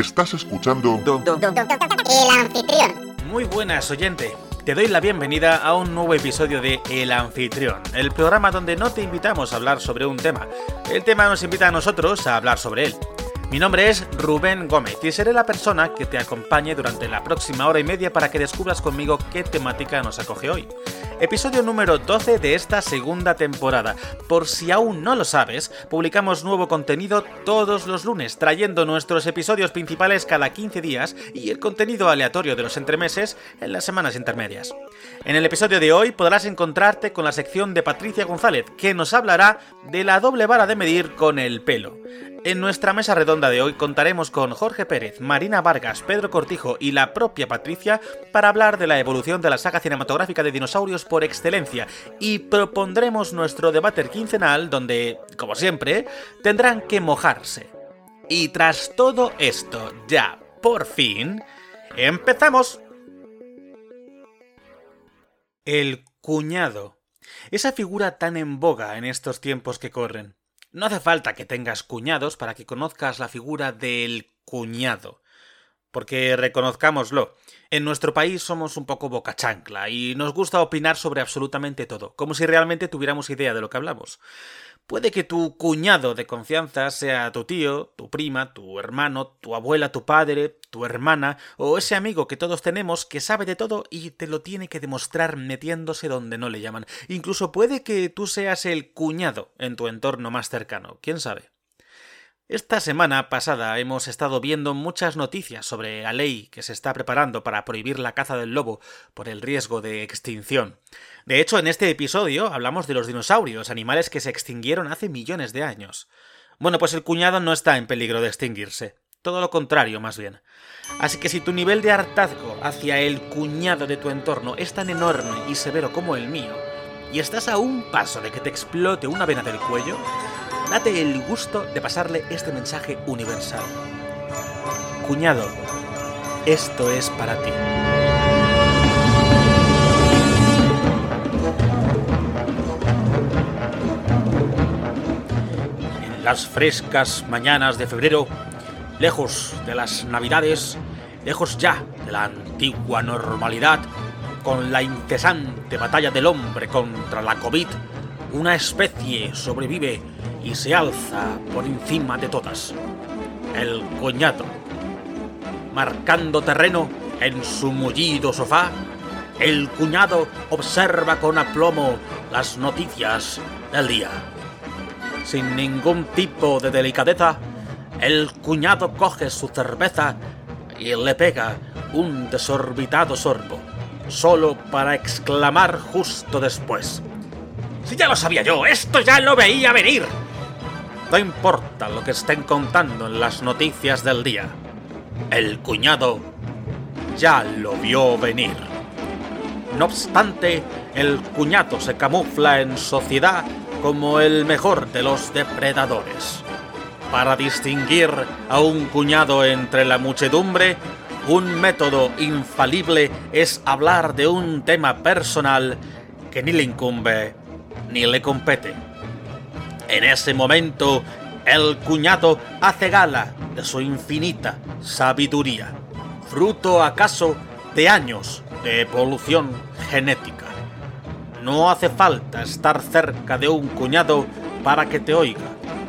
Estás escuchando El anfitrión. Muy buenas, oyente. Te doy la bienvenida a un nuevo episodio de El Anfitrión, el programa donde no te invitamos a hablar sobre un tema. El tema nos invita a nosotros a hablar sobre él. Mi nombre es Rubén Gómez y seré la persona que te acompañe durante la próxima hora y media para que descubras conmigo qué temática nos acoge hoy. Episodio número 12 de esta segunda temporada. Por si aún no lo sabes, publicamos nuevo contenido todos los lunes, trayendo nuestros episodios principales cada 15 días y el contenido aleatorio de los entremeses en las semanas intermedias. En el episodio de hoy podrás encontrarte con la sección de Patricia González, que nos hablará de la doble vara de medir con el pelo. En nuestra mesa redonda de hoy contaremos con Jorge Pérez, Marina Vargas, Pedro Cortijo y la propia Patricia para hablar de la evolución de la saga cinematográfica de dinosaurios por excelencia y propondremos nuestro debate quincenal donde, como siempre, tendrán que mojarse. Y tras todo esto, ya, por fin, empezamos. El cuñado. Esa figura tan en boga en estos tiempos que corren. No hace falta que tengas cuñados para que conozcas la figura del cuñado. Porque reconozcámoslo, en nuestro país somos un poco boca chancla y nos gusta opinar sobre absolutamente todo, como si realmente tuviéramos idea de lo que hablamos. Puede que tu cuñado de confianza sea tu tío, tu prima, tu hermano, tu abuela, tu padre, tu hermana, o ese amigo que todos tenemos que sabe de todo y te lo tiene que demostrar metiéndose donde no le llaman. Incluso puede que tú seas el cuñado en tu entorno más cercano, quién sabe. Esta semana pasada hemos estado viendo muchas noticias sobre la ley que se está preparando para prohibir la caza del lobo por el riesgo de extinción. De hecho, en este episodio hablamos de los dinosaurios, animales que se extinguieron hace millones de años. Bueno, pues el cuñado no está en peligro de extinguirse. Todo lo contrario, más bien. Así que si tu nivel de hartazgo hacia el cuñado de tu entorno es tan enorme y severo como el mío, y estás a un paso de que te explote una vena del cuello, date el gusto de pasarle este mensaje universal. Cuñado, esto es para ti. En las frescas mañanas de febrero, lejos de las navidades, lejos ya de la antigua normalidad, con la incesante batalla del hombre contra la COVID, una especie sobrevive y se alza por encima de todas. El cuñado. Marcando terreno en su mullido sofá, el cuñado observa con aplomo las noticias del día. Sin ningún tipo de delicadeza, el cuñado coge su cerveza y le pega un desorbitado sorbo, solo para exclamar justo después. Si ya lo sabía yo, esto ya lo veía venir. No importa lo que estén contando en las noticias del día. El cuñado ya lo vio venir. No obstante, el cuñado se camufla en sociedad como el mejor de los depredadores. Para distinguir a un cuñado entre la muchedumbre, un método infalible es hablar de un tema personal que ni le incumbe ni le compete. En ese momento, el cuñado hace gala de su infinita sabiduría, fruto acaso de años de evolución genética. No hace falta estar cerca de un cuñado para que te oiga,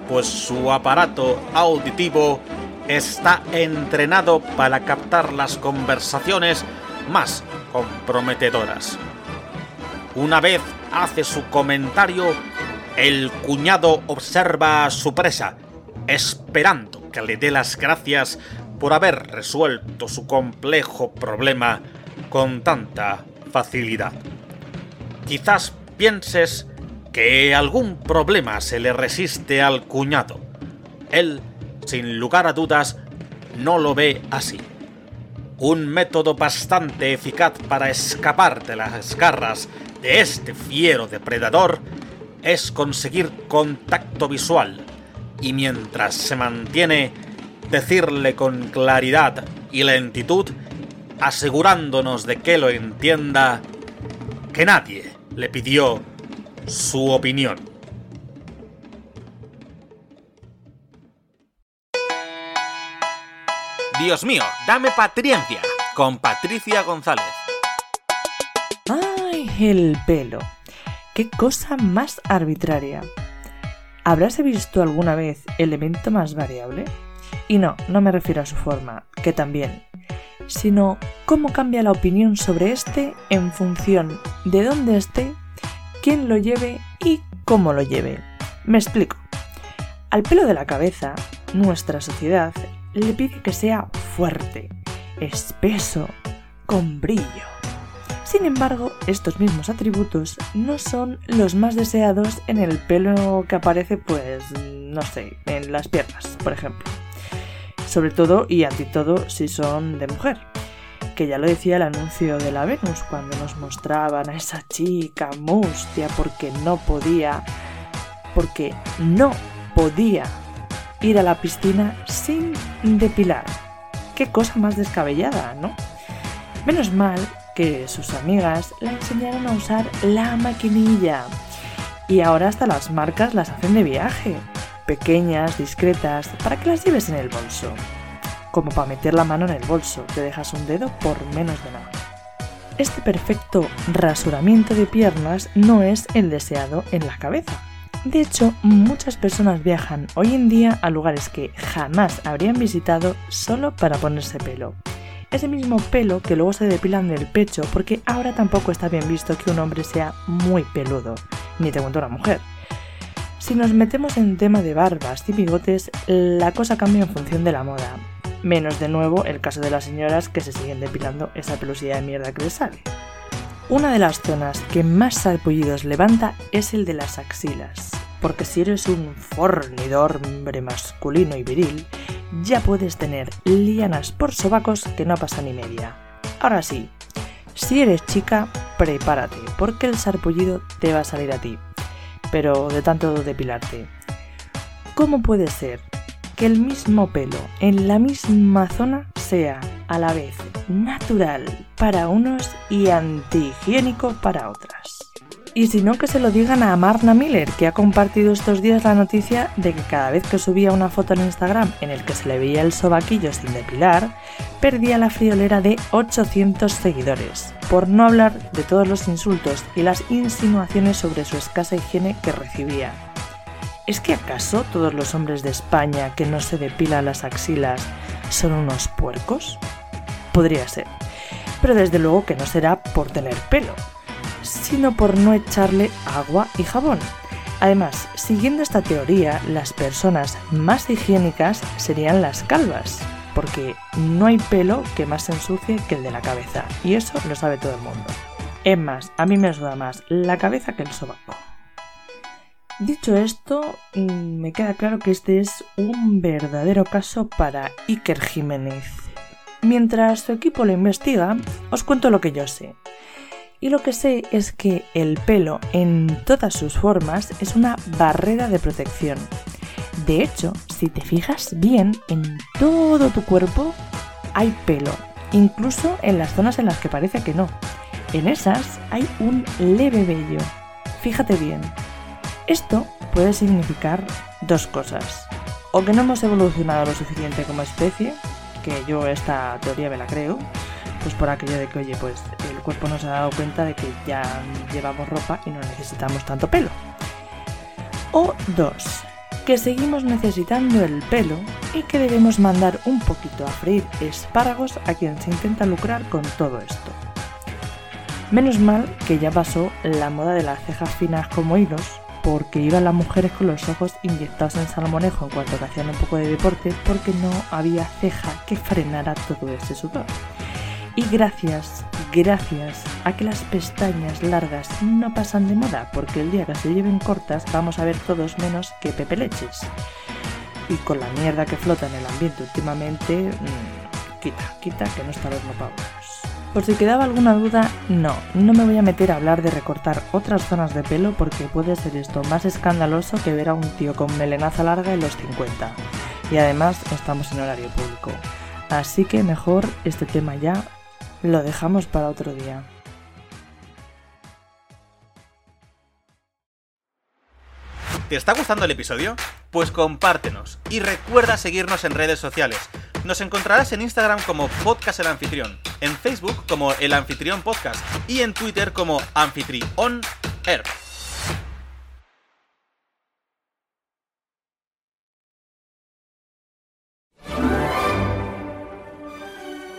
pues su aparato auditivo está entrenado para captar las conversaciones más comprometedoras. Una vez hace su comentario, el cuñado observa a su presa, esperando que le dé las gracias por haber resuelto su complejo problema con tanta facilidad. Quizás pienses que algún problema se le resiste al cuñado. Él, sin lugar a dudas, no lo ve así. Un método bastante eficaz para escapar de las garras de este fiero depredador es conseguir contacto visual y mientras se mantiene decirle con claridad y lentitud, asegurándonos de que lo entienda, que nadie le pidió su opinión. Dios mío, dame patriencia con Patricia González. ¡Ay, el pelo! ¡Qué cosa más arbitraria! ¿Habrás visto alguna vez elemento más variable? Y no, no me refiero a su forma, que también, sino cómo cambia la opinión sobre este en función de dónde esté, quién lo lleve y cómo lo lleve. Me explico. Al pelo de la cabeza, nuestra sociedad le pide que sea fuerte, espeso, con brillo. Sin embargo, estos mismos atributos no son los más deseados en el pelo que aparece, pues, no sé, en las piernas, por ejemplo. Sobre todo y ante todo si son de mujer. Que ya lo decía el anuncio de la Venus cuando nos mostraban a esa chica mustia porque no podía, porque no podía ir a la piscina sin depilar. Qué cosa más descabellada, ¿no? Menos mal que sus amigas la enseñaron a usar la maquinilla. Y ahora hasta las marcas las hacen de viaje, pequeñas, discretas, para que las lleves en el bolso. Como para meter la mano en el bolso, te dejas un dedo por menos de nada. Este perfecto rasuramiento de piernas no es el deseado en la cabeza. De hecho, muchas personas viajan hoy en día a lugares que jamás habrían visitado solo para ponerse pelo. Ese mismo pelo que luego se depilan del pecho porque ahora tampoco está bien visto que un hombre sea muy peludo, ni te cuento una mujer. Si nos metemos en tema de barbas y bigotes, la cosa cambia en función de la moda. Menos de nuevo el caso de las señoras que se siguen depilando esa pelusidad de mierda que les sale. Una de las zonas que más sarpullidos levanta es el de las axilas, porque si eres un fornidor hombre masculino y viril, ya puedes tener lianas por sobacos que no pasa ni media. Ahora sí, si eres chica, prepárate, porque el sarpullido te va a salir a ti, pero de tanto depilarte. ¿Cómo puede ser que el mismo pelo en la misma zona sea a la vez natural para unos y antihigiénico para otras. Y si no, que se lo digan a Marna Miller, que ha compartido estos días la noticia de que cada vez que subía una foto en Instagram en el que se le veía el sobaquillo sin depilar, perdía la friolera de 800 seguidores, por no hablar de todos los insultos y las insinuaciones sobre su escasa higiene que recibía. ¿Es que acaso todos los hombres de España que no se depilan las axilas son unos puercos? Podría ser, pero desde luego que no será por tener pelo, sino por no echarle agua y jabón. Además, siguiendo esta teoría, las personas más higiénicas serían las calvas, porque no hay pelo que más se ensucie que el de la cabeza, y eso lo sabe todo el mundo. Es más, a mí me suda más la cabeza que el sobaco. Dicho esto, mm, me queda claro que este es un verdadero caso para Iker Jiménez. Mientras su equipo lo investiga, os cuento lo que yo sé. Y lo que sé es que el pelo en todas sus formas es una barrera de protección. De hecho, si te fijas bien, en todo tu cuerpo hay pelo, incluso en las zonas en las que parece que no. En esas hay un leve vello. Fíjate bien. Esto puede significar dos cosas. O que no hemos evolucionado lo suficiente como especie, que yo esta teoría me la creo, pues por aquello de que, oye, pues el cuerpo nos ha dado cuenta de que ya llevamos ropa y no necesitamos tanto pelo. O dos, que seguimos necesitando el pelo y que debemos mandar un poquito a freír espárragos a quien se intenta lucrar con todo esto. Menos mal que ya pasó la moda de las cejas finas como hilos, porque iban las mujeres con los ojos inyectados en salmonejo en cuanto que hacían un poco de deporte, porque no había ceja que frenara todo ese sudor. Y gracias, gracias a que las pestañas largas no pasan de moda, porque el día que se lleven cortas vamos a ver todos menos que Pepe Leches. Y con la mierda que flota en el ambiente últimamente, mmm, quita, quita que no está los pavos. Por si quedaba alguna duda, no, no me voy a meter a hablar de recortar otras zonas de pelo porque puede ser esto más escandaloso que ver a un tío con melenaza larga en los 50. Y además estamos en horario público. Así que mejor este tema ya lo dejamos para otro día. ¿Te está gustando el episodio? Pues compártenos y recuerda seguirnos en redes sociales Nos encontrarás en Instagram como Podcast El Anfitrión, en Facebook como El Anfitrión Podcast y en Twitter como Anfitrión Air.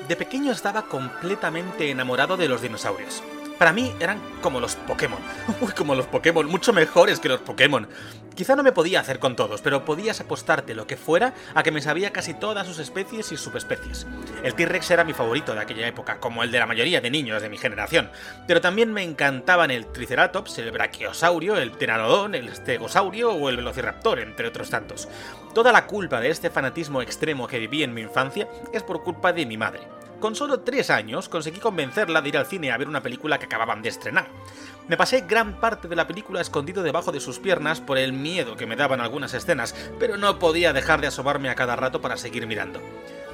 De pequeño estaba completamente enamorado de los dinosaurios. Para mí eran como los Pokémon. Uy, como los Pokémon, mucho mejores que los Pokémon. Quizá no me podía hacer con todos, pero podías apostarte lo que fuera a que me sabía casi todas sus especies y subespecies. El T-Rex era mi favorito de aquella época, como el de la mayoría de niños de mi generación. Pero también me encantaban el Triceratops, el Brachiosaurio, el Pteranodon, el Stegosaurio o el Velociraptor, entre otros tantos. Toda la culpa de este fanatismo extremo que viví en mi infancia es por culpa de mi madre con solo 3 años conseguí convencerla de ir al cine a ver una película que acababan de estrenar. Me pasé gran parte de la película escondido debajo de sus piernas por el miedo que me daban algunas escenas, pero no podía dejar de asomarme a cada rato para seguir mirando.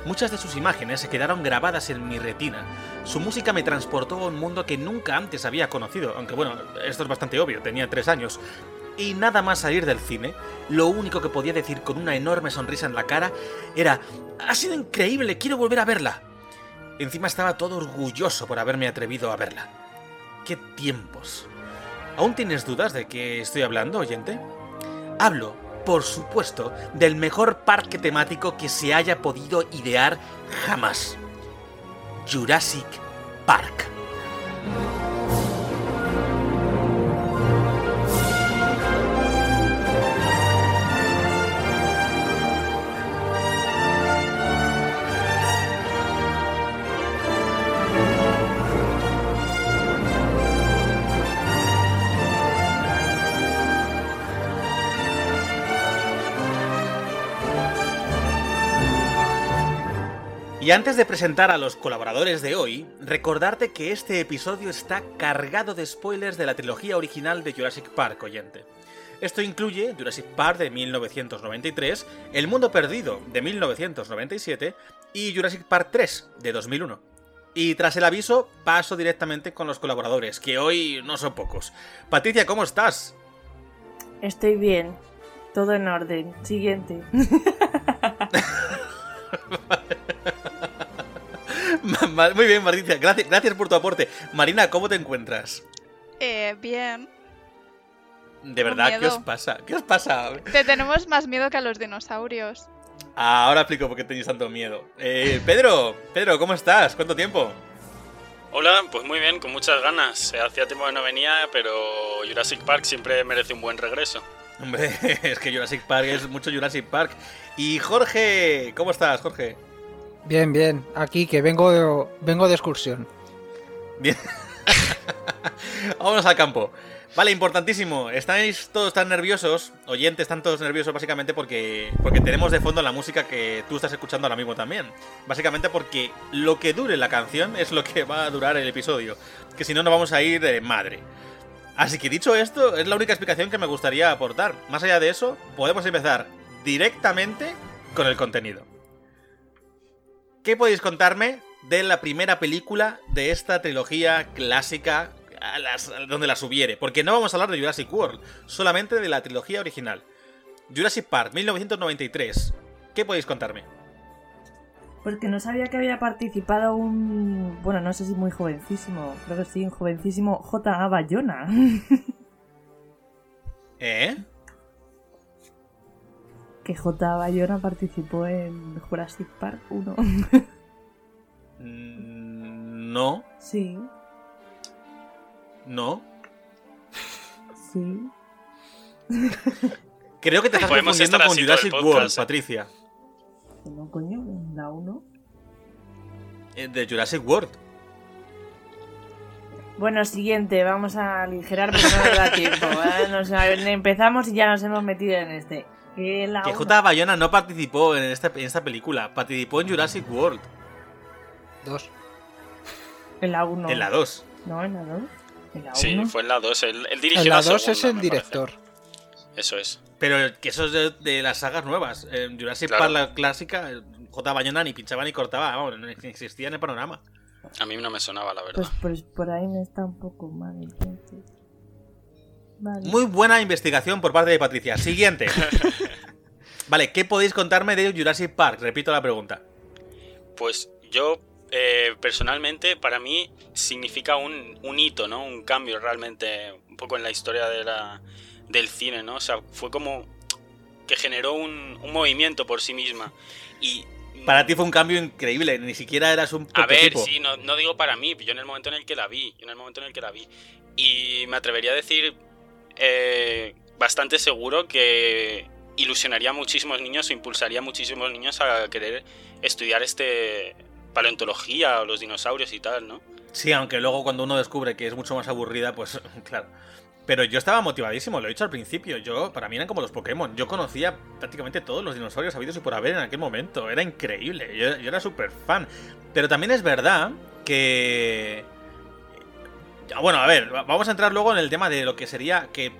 Muchas de sus imágenes se quedaron grabadas en mi retina. Su música me transportó a un mundo que nunca antes había conocido, aunque bueno, esto es bastante obvio, tenía 3 años. Y nada más salir del cine, lo único que podía decir con una enorme sonrisa en la cara era, ha sido increíble, quiero volver a verla. Encima estaba todo orgulloso por haberme atrevido a verla. ¡Qué tiempos! ¿Aún tienes dudas de qué estoy hablando, oyente? Hablo, por supuesto, del mejor parque temático que se haya podido idear jamás. Jurassic Park. Y antes de presentar a los colaboradores de hoy, recordarte que este episodio está cargado de spoilers de la trilogía original de Jurassic Park, oyente. Esto incluye Jurassic Park de 1993, El Mundo Perdido de 1997 y Jurassic Park 3 de 2001. Y tras el aviso, paso directamente con los colaboradores, que hoy no son pocos. Patricia, ¿cómo estás? Estoy bien. Todo en orden. Siguiente. Muy bien, Marina. Gracias, gracias por tu aporte. Marina, ¿cómo te encuentras? Eh, bien. De verdad, ¿qué os pasa? ¿Qué os pasa? Te tenemos más miedo que a los dinosaurios. Ah, ahora explico por qué tenéis tanto miedo. Eh, Pedro, Pedro, ¿cómo estás? ¿Cuánto tiempo? Hola, pues muy bien, con muchas ganas. Hacía tiempo que no venía, pero Jurassic Park siempre merece un buen regreso. Hombre, es que Jurassic Park es mucho Jurassic Park. Y Jorge, ¿cómo estás, Jorge? Bien, bien. Aquí que vengo de, vengo de excursión. Bien. Vámonos al campo. Vale, importantísimo. Estáis todos tan nerviosos, oyentes están todos nerviosos básicamente porque, porque tenemos de fondo la música que tú estás escuchando ahora mismo también. Básicamente porque lo que dure la canción es lo que va a durar el episodio. Que si no, nos vamos a ir de madre. Así que dicho esto, es la única explicación que me gustaría aportar. Más allá de eso, podemos empezar directamente con el contenido. ¿Qué podéis contarme de la primera película de esta trilogía clásica a las, a donde la subiere? Porque no vamos a hablar de Jurassic World, solamente de la trilogía original. Jurassic Park, 1993. ¿Qué podéis contarme? Porque no sabía que había participado un. Bueno, no sé si muy jovencísimo. Creo que sí, un jovencísimo J.A. Bayona. ¿Eh? Que J. Bayona participó en Jurassic Park 1. Mm, no, sí, no. sí. Creo que te estás Podemos confundiendo con Jurassic podcast, World, ¿eh? Patricia. No, coño, la 1. Eh, De Jurassic World. Bueno, siguiente, vamos a aligerar porque no nos da tiempo. ¿eh? Nos- empezamos y ya nos hemos metido en este. Que la Que uno- J. Bayona no participó en esta, en esta película, participó en Jurassic World, Dos. En la 1. en la 2. No, en la 2. En la 1. Sí, fue en la 2. Él, él dirigió En la la 2 es el me parece. director. Eso es. Pero que eso es de, de las sagas nuevas. En Jurassic Claro. Park, la clásica, J. Bayona ni pinchaba ni cortaba, vamos, no existía en el panorama. A mí no me sonaba, la verdad. Pues, pues por ahí me está un poco mal entonces. Vale. Muy buena investigación por parte de Patricia. Siguiente. vale, ¿qué podéis contarme de Jurassic Park? Repito la pregunta. Pues yo, eh, personalmente, para mí significa un, un hito, ¿no? Un cambio realmente, un poco en la historia de la, del cine, ¿no? O sea, fue como que generó un, un movimiento por sí misma. Y Para ti fue un cambio increíble, ni siquiera eras un a ver, sí, no, no digo para mí, yo en el momento en el que la vi, yo en el momento en el que la vi. Y me atrevería a decir eh, bastante seguro que ilusionaría a muchísimos niños o impulsaría a muchísimos niños a querer estudiar este paleontología o los dinosaurios y tal, ¿no? Sí, aunque luego cuando uno descubre que es mucho más aburrida, pues claro. Pero yo estaba motivadísimo, lo he dicho al principio. Yo, para mí eran como los Pokémon. Yo conocía prácticamente todos los dinosaurios habidos y por haber en aquel momento. Era increíble. Yo, yo era súper fan. Pero también es verdad que. Ah, Bueno, a ver, va- vamos a entrar luego en el tema de lo que sería que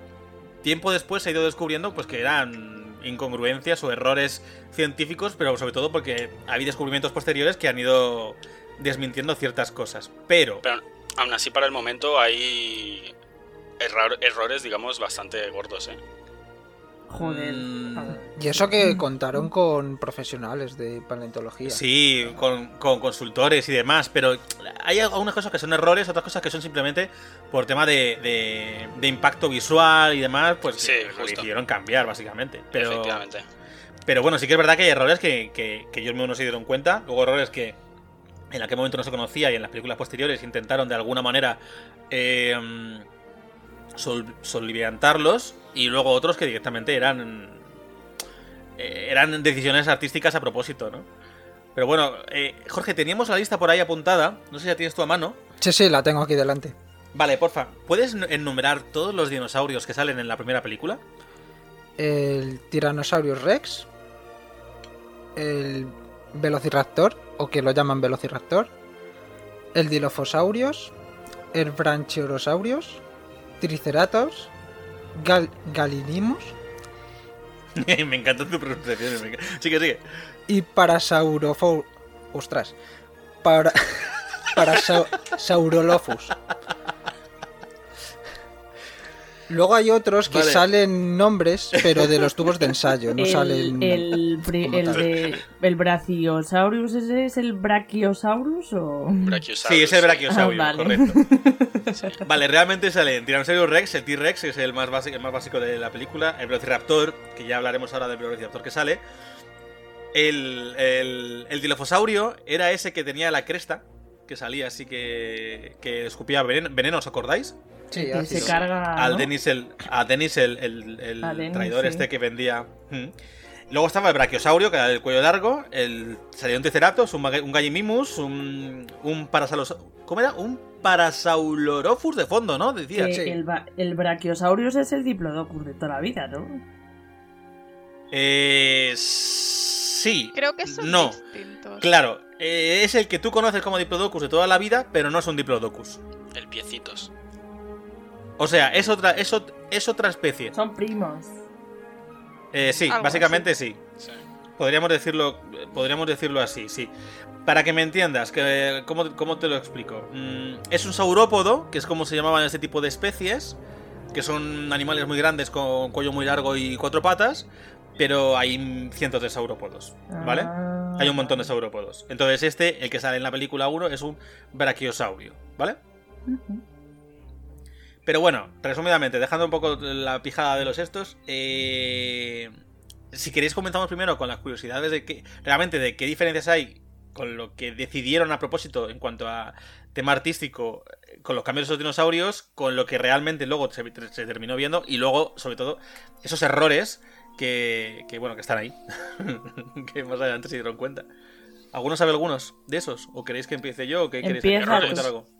tiempo después se ha ido descubriendo pues que eran incongruencias o errores científicos, pero sobre todo porque hay descubrimientos posteriores que han ido desmintiendo ciertas cosas. Pero Pero aún así para el momento hay errores, digamos, bastante gordos, ¿eh? Joder. Mm. Y eso que contaron con profesionales de paleontología. Sí, con, con consultores y demás, pero hay algunas cosas que son errores, otras cosas que son simplemente por tema de, de- de impacto visual y demás, pues Sí, que hicieron cambiar, básicamente. Pero, Efectivamente. pero bueno, sí que es verdad que hay errores que, que, que ellos mismos no se dieron cuenta, luego errores que en aquel momento no se conocía y en las películas posteriores intentaron de alguna manera eh, sol- solventarlos, y luego otros que directamente eran eh, eran decisiones artísticas a propósito, ¿no? Pero bueno, eh, Jorge, teníamos la lista por ahí apuntada, no sé si la tienes tú a mano. Sí, sí, la tengo aquí delante. Vale, porfa, ¿puedes enumerar todos los dinosaurios que salen en la primera película? El Tyrannosaurus Rex. El Velociraptor, o que lo llaman Velociraptor. El Dilophosaurus. El Branchiorosaurus. Triceratops. Gal Gallimimus. me encanta tu pronunciación. me Sigue, sigue. Y Parasaurofo... Ostras. Para... Parasaurolophus. Luego hay otros que Vale. salen nombres, pero de los tubos de ensayo, no el, salen... el, el de el Brachiosaurus ese es el Brachiosaurus o Brachiosaurus. Sí, es el brachiosaurio, Ah, vale. correcto. Vale, realmente salen Tyrannosaurus Rex, el T-Rex, es el más, básico, el más básico de la película, el Velociraptor, que ya hablaremos ahora del Velociraptor que sale. El, el, el Dilophosaurus era ese que tenía la cresta, que salía así que, que escupía veneno, veneno, ¿os acordáis? Sí, que se carga Al ¿no? Denis, el, a Denis el, el- el A Dennis, traidor sí. este que vendía. Luego estaba el Brachiosaurio, que era el cuello largo, el salió un Triceratops, un, Gallimimus, un, un Parasalos... ¿Cómo era? Un Parasaurolophus de fondo, ¿no? Decía. Que sí. el, el Brachiosaurus es el Diplodocus de toda la vida, ¿no? Eh, sí. Creo que son No. distintos. Claro, eh, es el que tú conoces como Diplodocus de toda la vida, pero no es un Diplodocus. El piecitos. O sea, es otra, es, ot- es otra especie. Son primos. Eh, sí, Algo básicamente sí. Sí. Podríamos decirlo, podríamos decirlo así, sí. Para que me entiendas, que, ¿cómo, cómo te lo explico? Mm, es un saurópodo, que es como se llamaban este tipo de especies, que son animales muy grandes con cuello muy largo y cuatro patas, pero hay cientos de saurópodos, ¿vale? Ah. Hay un montón de saurópodos. Entonces este, el que sale en la película 1, es un brachiosaurio, ¿vale? Pero bueno, resumidamente, dejando un poco la pijada de los estos, eh, si queréis comenzamos primero con las curiosidades de que realmente de qué diferencias hay con lo que decidieron a propósito en cuanto a tema artístico eh, con los cambios de esos dinosaurios, con lo que realmente luego se, se terminó viendo y luego, sobre todo, esos errores que, que, bueno, que están ahí, que más adelante se dieron cuenta. ¿Alguno sabe algunos de esos? ¿O queréis que empiece yo? ¿O qué queréis Empieza ¿Queréis tú. comentar algo?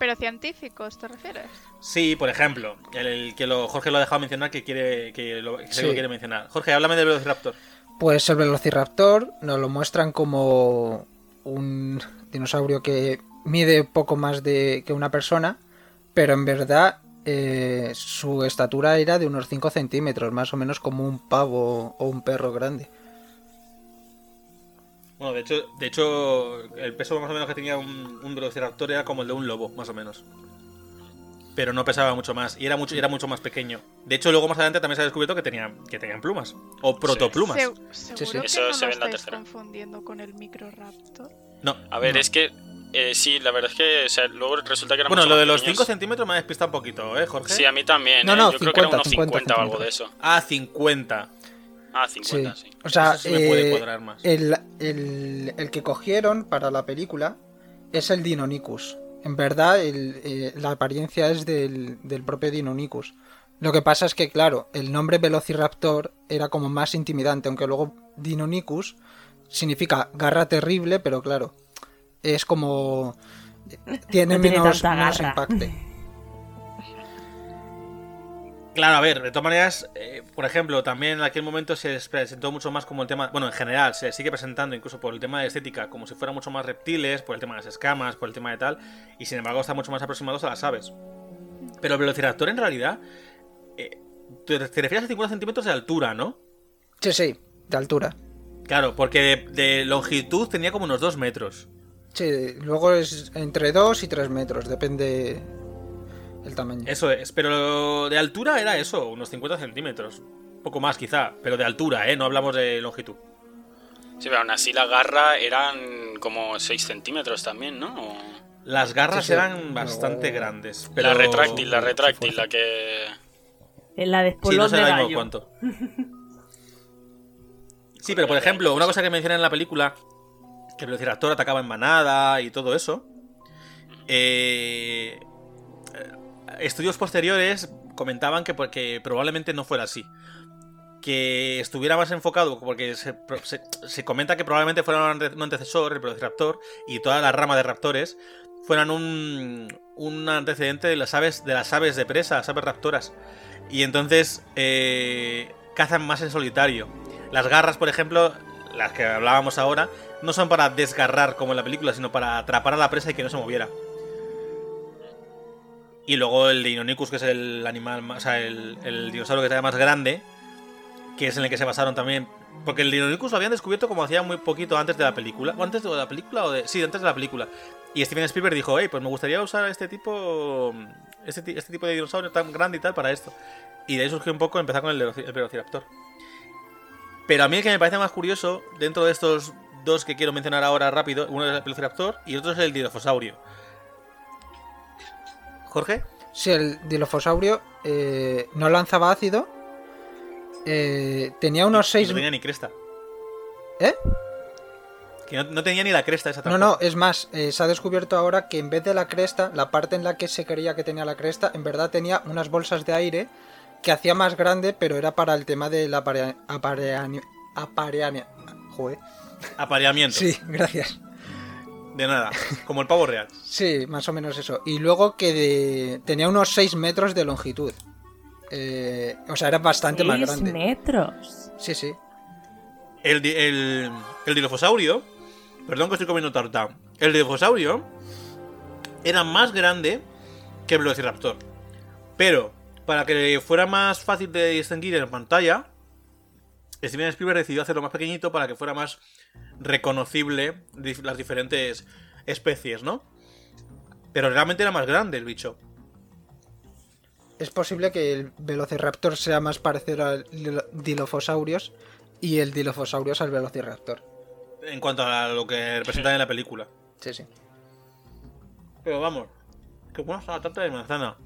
Pero científicos, ¿te refieres? Sí, por ejemplo, el, el que lo, Jorge lo ha dejado mencionar que quiere que lo, que sé que Sí. lo quiere mencionar. Jorge, háblame del Velociraptor. Pues el Velociraptor nos lo muestran como un dinosaurio que mide poco más de que una persona, pero en verdad eh, su estatura era de unos 5 centímetros, más o menos como un pavo o un perro grande. Bueno, de hecho, de hecho, el peso más o menos que tenía un, un Velociraptor era como el de un lobo, más o menos. pero no pesaba mucho más y era mucho, y era mucho más pequeño. De hecho, luego más adelante también se ha descubierto que, tenía, que tenían plumas o protoplumas. Se- sí. ¿Seguro que Eso no se ve en la tercera. confundiendo con el Microraptor? No, A ver, no. es que eh, sí, la verdad es que o sea, luego resulta que era Bueno, mucho lo más de los pequeños. 5 centímetros me ha despistado un poquito, ¿eh, Jorge? Sí, a mí también. No, eh. no, Yo creo que era 50, unos 50, o algo 50 de eso. Ah, 50. Ah, Sí. 50, sí. O sea, Eso sí me puede eh, cuadrar más. el, el- el que cogieron para la película es el Deinonychus. En verdad, el, eh, la apariencia es del, del propio Deinonychus. Lo que pasa es que, claro, el nombre Velociraptor era como más intimidante, aunque luego Deinonychus significa garra terrible, pero claro, es como... Tiene No tiene menos, menos impacto. Claro, a ver, de todas maneras, eh, por ejemplo, también en aquel momento se presentó mucho más como el tema, bueno, en general, se sigue presentando incluso por el tema de estética, como si fueran mucho más reptiles, por el tema de las escamas, por el tema de tal, y sin embargo están mucho más aproximados a las aves. Pero el velociraptor en realidad, eh, te, te refieres a 50 centímetros de altura, ¿no? Sí, sí, de altura. Claro, porque de, de longitud tenía como unos 2 metros. Sí, luego es entre 2 y 3 metros, depende el tamaño. Eso es, pero de altura era eso, unos 50 centímetros. Poco más quizá, pero de altura, ¿eh? No hablamos de longitud. Sí, pero aún así la garra eran como 6 centímetros también, ¿no? O- Las garras Sí, sí. eran bastante No. grandes. Pero... La retráctil, la retráctil, la que... En la de Sí, no sé de gallo. cuánto. Sí, pero por ejemplo, una cosa que mencionan en la película, que el velociraptor atacaba en manada y todo eso. eh, estudios posteriores comentaban que porque probablemente no fuera así. Que estuviera más enfocado, porque se, se- comenta que probablemente fuera un antecesor, el velociraptor, y toda la rama de raptores fueran un, un antecedente de las aves de las aves de presa, las aves raptoras. Y entonces eh, cazan más en solitario. Las garras, por ejemplo, las que hablábamos ahora, no son para desgarrar como en la película, sino para atrapar a la presa y que no se moviera. Y luego el Deinonychus, que es el animal más, o sea, el, dinosaurio que sea más grande, que es en el que se basaron también. Porque el Deinonychus lo habían descubierto como hacía muy poquito antes de la película. ¿O antes de la película o de.? Sí, antes de la película. Y Steven Spielberg dijo, hey, pues me gustaría usar este tipo. Este, este tipo de dinosaurio tan grande y tal para esto. Y de ahí surgió un poco empezar con el, el Velociraptor. Pero a mí el que me parece más curioso, dentro de estos dos que quiero mencionar ahora rápido, uno es el Velociraptor y otro es el Dilophosaurus. Jorge, Sí, el dilofosaurio eh, no lanzaba ácido. eh, tenía unos Y 6 no tenía ni cresta. ¿Eh? Que no, no tenía ni la cresta esa No, no, es más, eh, se ha descubierto ahora que en vez de la cresta, la parte en la que se creía que tenía la cresta, en verdad tenía unas bolsas de aire que hacía más grande, pero era para el tema del aparea- apareani- Joder. Apareamiento. Sí, gracias. De nada. Como el pavo real. Sí, más o menos eso. Y luego que de- tenía unos 6 metros de longitud. Eh, o sea, era bastante más grande. metros. Sí, sí. El, el, el dilofosaurio. Perdón que estoy comiendo tarta. El dilofosaurio era más grande que el velociraptor. Pero, para que fuera más fácil de distinguir en pantalla, Steven Spielberg decidió hacerlo más pequeñito para que fuera más reconocible las diferentes especies, ¿no? Pero realmente era más grande el bicho. Es posible que el Velociraptor sea más parecido al Dilo- Dilophosaurus y el Dilophosaurus al Velociraptor. En cuanto a lo que representan en la película. Sí, sí. Pero vamos, que buena está la tarta de manzana.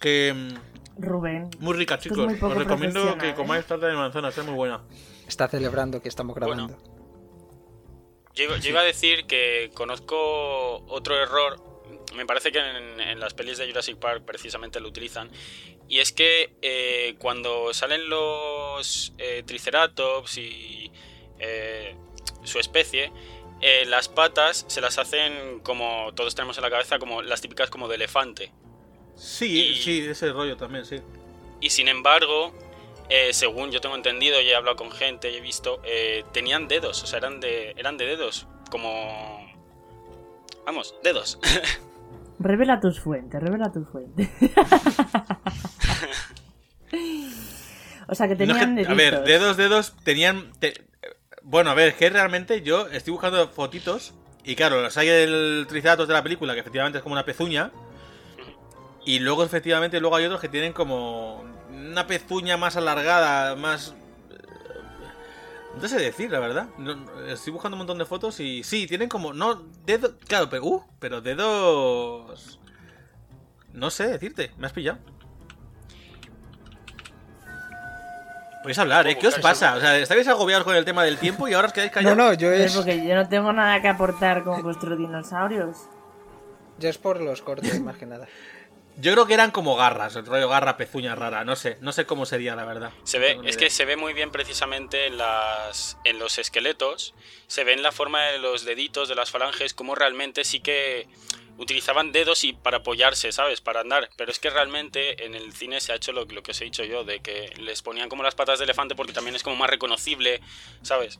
Que mm, Rubén. muy rica, chicos. muy poco Os recomiendo que ¿eh? comáis tarta de manzana, está muy buena. Está celebrando que estamos Bueno. Yo, iba- yo iba a decir que conozco otro error, me parece que en, en las pelis de Jurassic Park precisamente lo utilizan, y es que eh, cuando salen los eh, Triceratops y eh, su especie, eh, las patas se las hacen como todos tenemos en la cabeza, como las típicas como de elefante. Sí, Y- sí, ese rollo también, sí. Y sin embargo, eh, según yo tengo entendido y he hablado con gente y he visto, eh, tenían dedos, o sea, eran de, eran de dedos, como... Vamos, dedos. Revela tus fuentes, revela tus fuentes. o sea, que No es tenían que- a ver, dedos, dedos, tenían... te- Bueno, a ver, es que realmente yo estoy buscando fotitos y claro, los hay el Triceratops de la película, que efectivamente es como una pezuña. Y luego, efectivamente, luego hay otros que tienen como una pezuña más alargada, más... No sé decir, la verdad. No- no- estoy buscando un montón de fotos y sí, tienen como... No, dedos... Claro, pero... Uh, pero dedos... No sé decirte, me has pillado. Podéis hablar, ¿eh? ¿Qué os pasa? O sea, estáis agobiados con el tema del tiempo y ahora os quedáis No, callados. no, yo Eh, es, Porque yo no tengo nada que aportar con vuestros dinosaurios. yo es por los cortes, más que nada. Yo creo que eran como garras, el rollo garra, pezuña rara, no sé, no sé cómo sería la verdad. Se ve, es que se ve muy bien precisamente en las en los esqueletos, se ve en la forma de los deditos de las falanges cómo realmente sí que utilizaban dedos y para apoyarse, ¿sabes? Para andar, pero es que realmente en el cine se ha hecho lo, lo que os he dicho yo de que les ponían como las patas de elefante porque también es como más reconocible, ¿sabes?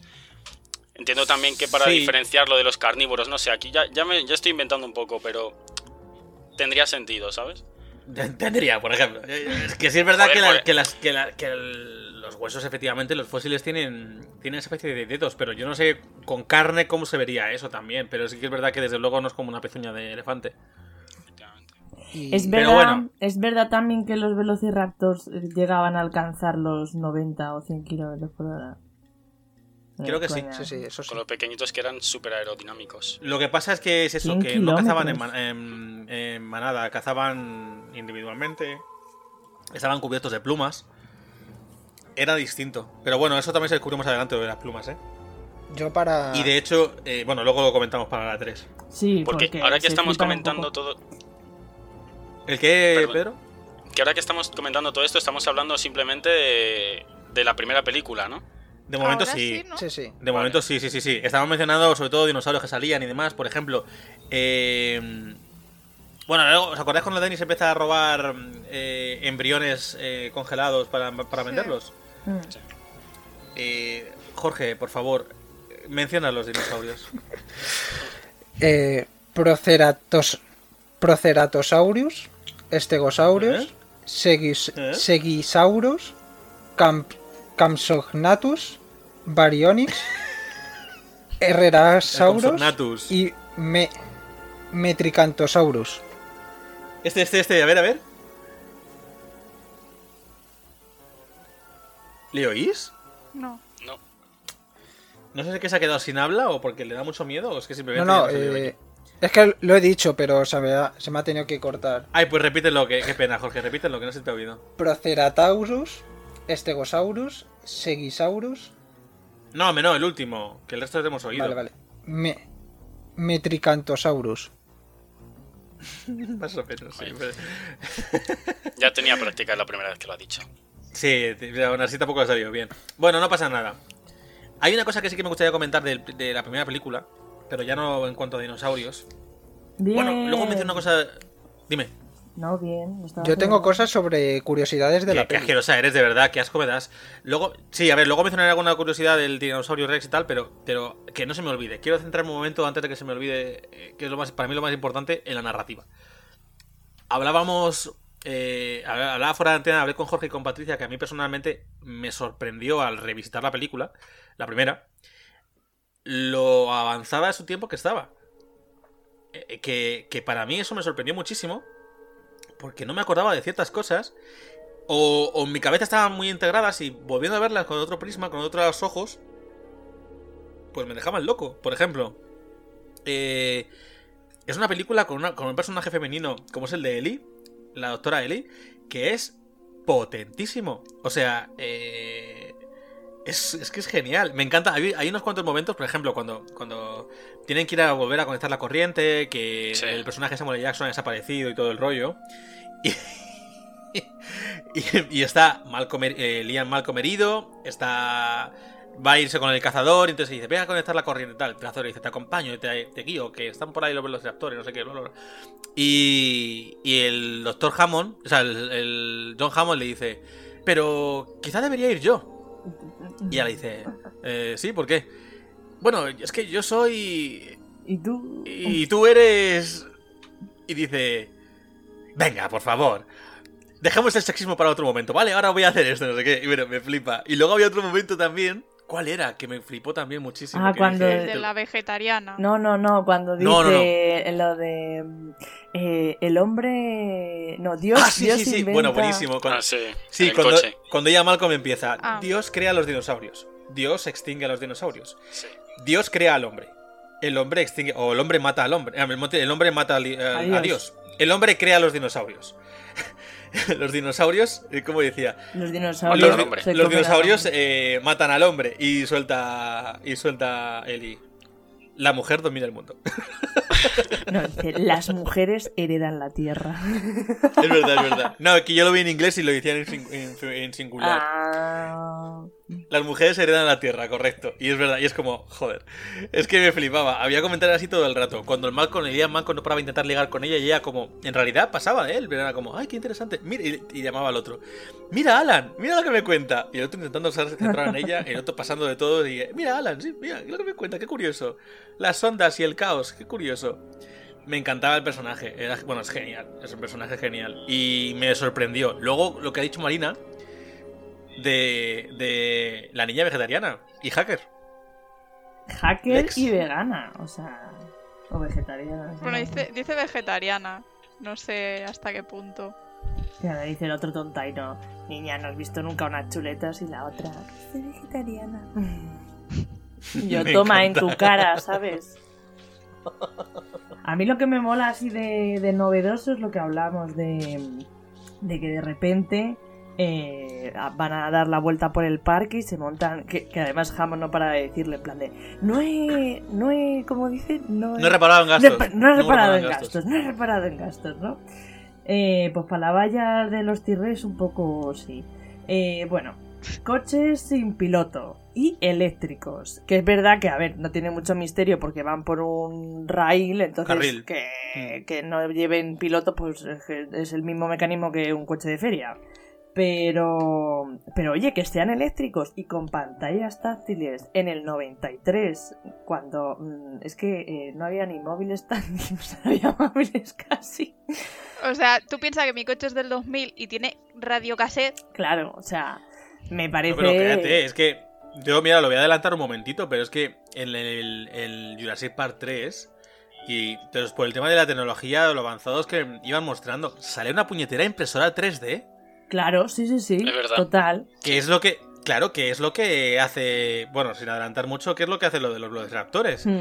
Entiendo también que para Sí. diferenciarlo de los carnívoros, no sé, aquí ya ya me ya estoy inventando un poco, pero tendría sentido, ¿sabes? Tendría, por ejemplo. Es que sí es verdad Joder, que, la- que las, que, la- que el- los huesos, efectivamente, los fósiles tienen, tienen esa especie de dedos, pero yo no sé con carne cómo se vería eso también. Pero sí que es verdad que desde luego no es como una pezuña de elefante. Efectivamente. Y- Es verdad, bueno. es verdad también que los velociraptors eh, llegaban a alcanzar los 90 o 100 kilómetros por hora. Creo que sí, coña. Sí, sí, eso sí. Con los pequeñitos que eran súper aerodinámicos. Lo que pasa es que es eso, 100 que no cazaban en, man- en- en manada, cazaban individualmente, estaban cubiertos de plumas. Era distinto. Pero bueno, eso también se descubrió más adelante de las plumas, ¿eh? Yo para... Y de hecho, eh, bueno, luego lo comentamos para la 3. Sí, Porque, ahora que estamos comentando poco. todo, ¿El qué, Perdón. Pedro? que ahora que estamos comentando todo esto, estamos hablando simplemente de, de la primera película, ¿no? De momento sí. ¿no? Sí, sí. De Vale. momento sí, sí, sí, sí. Estamos mencionando sobre todo dinosaurios que salían y demás. Por ejemplo, eh, bueno, luego, ¿os acordáis cuando Dennis empieza a robar eh, embriones eh, congelados para, para Sí. venderlos? Mm. Eh, Jorge, por favor, menciona los dinosaurios. Eh, Proceratos... Proceratosaurus, Stegosaurus, ¿Eh? Segis... ¿Eh? Segisaurus, Camp... Campsognathus, Baryonyx, Herrerasaurus y Me... Metricantosaurus. Este, este, este, a ver, a ver. ¿Le oís? No. No. No sé si es que se ha quedado sin habla o porque le da mucho miedo o es que No, simplemente... no, oye eh, es que lo he dicho, pero se me ha, se me ha tenido que cortar. Ay, pues repítelo, que, qué pena, Jorge, repítelo, que no se te ha oído. Procerataurus, Stegosaurus, Segisaurus. No, no, el último, que el resto lo hemos oído. Vale, vale. Me- Metricantosaurus. Más o menos, sí. pero- Ya tenía práctica la primera vez que lo ha dicho. Sí, aún así tampoco ha salido bien. Bueno, no pasa nada. Hay una cosa que sí que me gustaría comentar de, la primera película, pero ya no en cuanto a dinosaurios. Bien. Bueno, luego menciono una cosa... Dime, No, bien. Yo tengo cosas sobre curiosidades de qué, la qué peli. asquerosa eres, de verdad, qué asco me das. Luego, sí, a ver, luego mencionaré alguna curiosidad del dinosaurio Rex y tal, pero, pero que no se me olvide. Quiero centrarme un momento antes de que se me olvide, eh, que es lo más, para mí lo más importante, en la narrativa. Hablábamos, eh, hablaba fuera de antena, hablé con Jorge y con Patricia, que a mí personalmente me sorprendió al revisitar la película, la primera, lo avanzada de su tiempo que estaba. Eh, que, que para mí eso me sorprendió muchísimo, porque no me acordaba de ciertas cosas, o, mi cabeza estaban muy integradas y volviendo a verlas con otro prisma, con otros ojos, pues me dejaban loco. Por ejemplo, eh, es una película con, una- con un personaje femenino como es el de Ellie, la doctora Ellie, que es potentísimo. O sea, eh, es, es que es genial. Me encanta. Hay, hay unos cuantos momentos, por ejemplo, cuando, cuando tienen que ir a volver a conectar la corriente, que Sí. el personaje Samuel L. Jackson ha desaparecido y todo el rollo. Y, y, y está Malcolm, eh, Liam Malcolm herido, está... Va a irse con el cazador, y entonces dice, ve a conectar la corriente, tal. El cazador le dice, te acompaño, te, te guío, que están por ahí los velociraptores, no sé qué, bla, bla, bla. Y, y el doctor Hammond, o sea, el, el John Hammond le dice, pero quizá debería ir yo. Y ella le dice, "Eh, sí, ¿por qué? Bueno, es que yo soy... ¿Y tú? Y tú eres... Y dice, venga, por favor. Dejemos el sexismo para otro momento, ¿vale? Ahora voy a hacer esto, no sé qué. Y bueno, me flipa. Y luego había otro momento también, ¿Cuál era? Que me flipó también muchísimo. Ah, que cuando- dije, El de la vegetariana. No, no, no, cuando dice No, no, no. lo de eh, el hombre... No, Dios, Ah, sí, Dios sí, sí. inventa- Bueno, buenísimo. Cuando- Ah, sí. Sí, en el cuando, coche. cuando ya Malcolm empieza, Ah. Dios crea los dinosaurios. Dios extingue a los dinosaurios. Sí. Dios crea al hombre. El hombre extingue. O el hombre mata al hombre. El hombre mata al- a, a Dios. Dios. El hombre crea a los dinosaurios. los dinosaurios, eh, como decía, Los dinosaurios, los eh, matan al hombre y suelta. Y suelta Eli. La mujer domina el mundo. No, dice, las mujeres heredan la tierra. es verdad, es verdad. No, que yo lo vi en inglés y lo decían en, sing- en- en singular. Ah, Las mujeres heredan la tierra, correcto. Y es verdad, y es como, joder. Es que me flipaba. Había comentarios así todo el rato. Cuando el Malcolm, el día Malcolm no paraba de intentar ligar con ella, y ella como, en realidad pasaba de él, pero era como, ay, qué interesante. Mira, y, y llamaba al otro. Mira, Alan, mira lo que me cuenta. Y el otro intentando centrar en ella, el otro pasando de todo, y mira, Alan, sí, mira, lo que me cuenta, qué curioso. Las ondas y el caos, qué curioso. Me encantaba el personaje. Era, bueno, es genial. Es un personaje genial. Y me sorprendió. Luego, lo que ha dicho Marina, de, de la niña vegetariana y hacker. hacker Lex. y vegana, o sea, o vegetariana. no sé. Bueno, dice, dice vegetariana. No sé hasta qué punto. Y ahora dice el otro tontaino, niña, no has visto nunca unas chuletas y la otra, soy vegetariana. Yo Me toma en tu cara, ¿sabes? A mí lo que me mola así de, de novedoso es lo que hablamos de, de que de repente eh, van a dar la vuelta por el parque y se montan, que, que además Hammond no para de decirle en plan de, no he, no he, como dice, no he, No he reparado en no he gastos. no he reparado en en gastos, no he reparado en gastos, ¿no? Eh, pues para la valla de los tirres un poco sí. Eh, bueno, coches sin piloto y eléctricos. Que es verdad que, a ver, no tiene mucho misterio porque van por un rail, entonces. Que, que no lleven piloto, pues es el mismo mecanismo que un coche de feria. Pero, pero oye, que sean eléctricos y con pantallas táctiles en el 93, cuando mm, es que eh, no había ni móviles táctiles, no había móviles casi. O sea, tú piensas que mi coche es del 2000 y tiene radiocassette. Claro, o sea, me parece. No, pero cállate, es que yo, mira, lo voy a adelantar un momentito, pero es que en el, el Jurassic Park 3, y entonces por el tema de la tecnología, lo avanzados que iban mostrando, sale una puñetera impresora 3D, Claro, sí, sí, sí. Es verdad. Total. que es lo que, claro, que es lo que hace, bueno, sin adelantar mucho, que es lo que hace lo de los Velociraptors. Mm.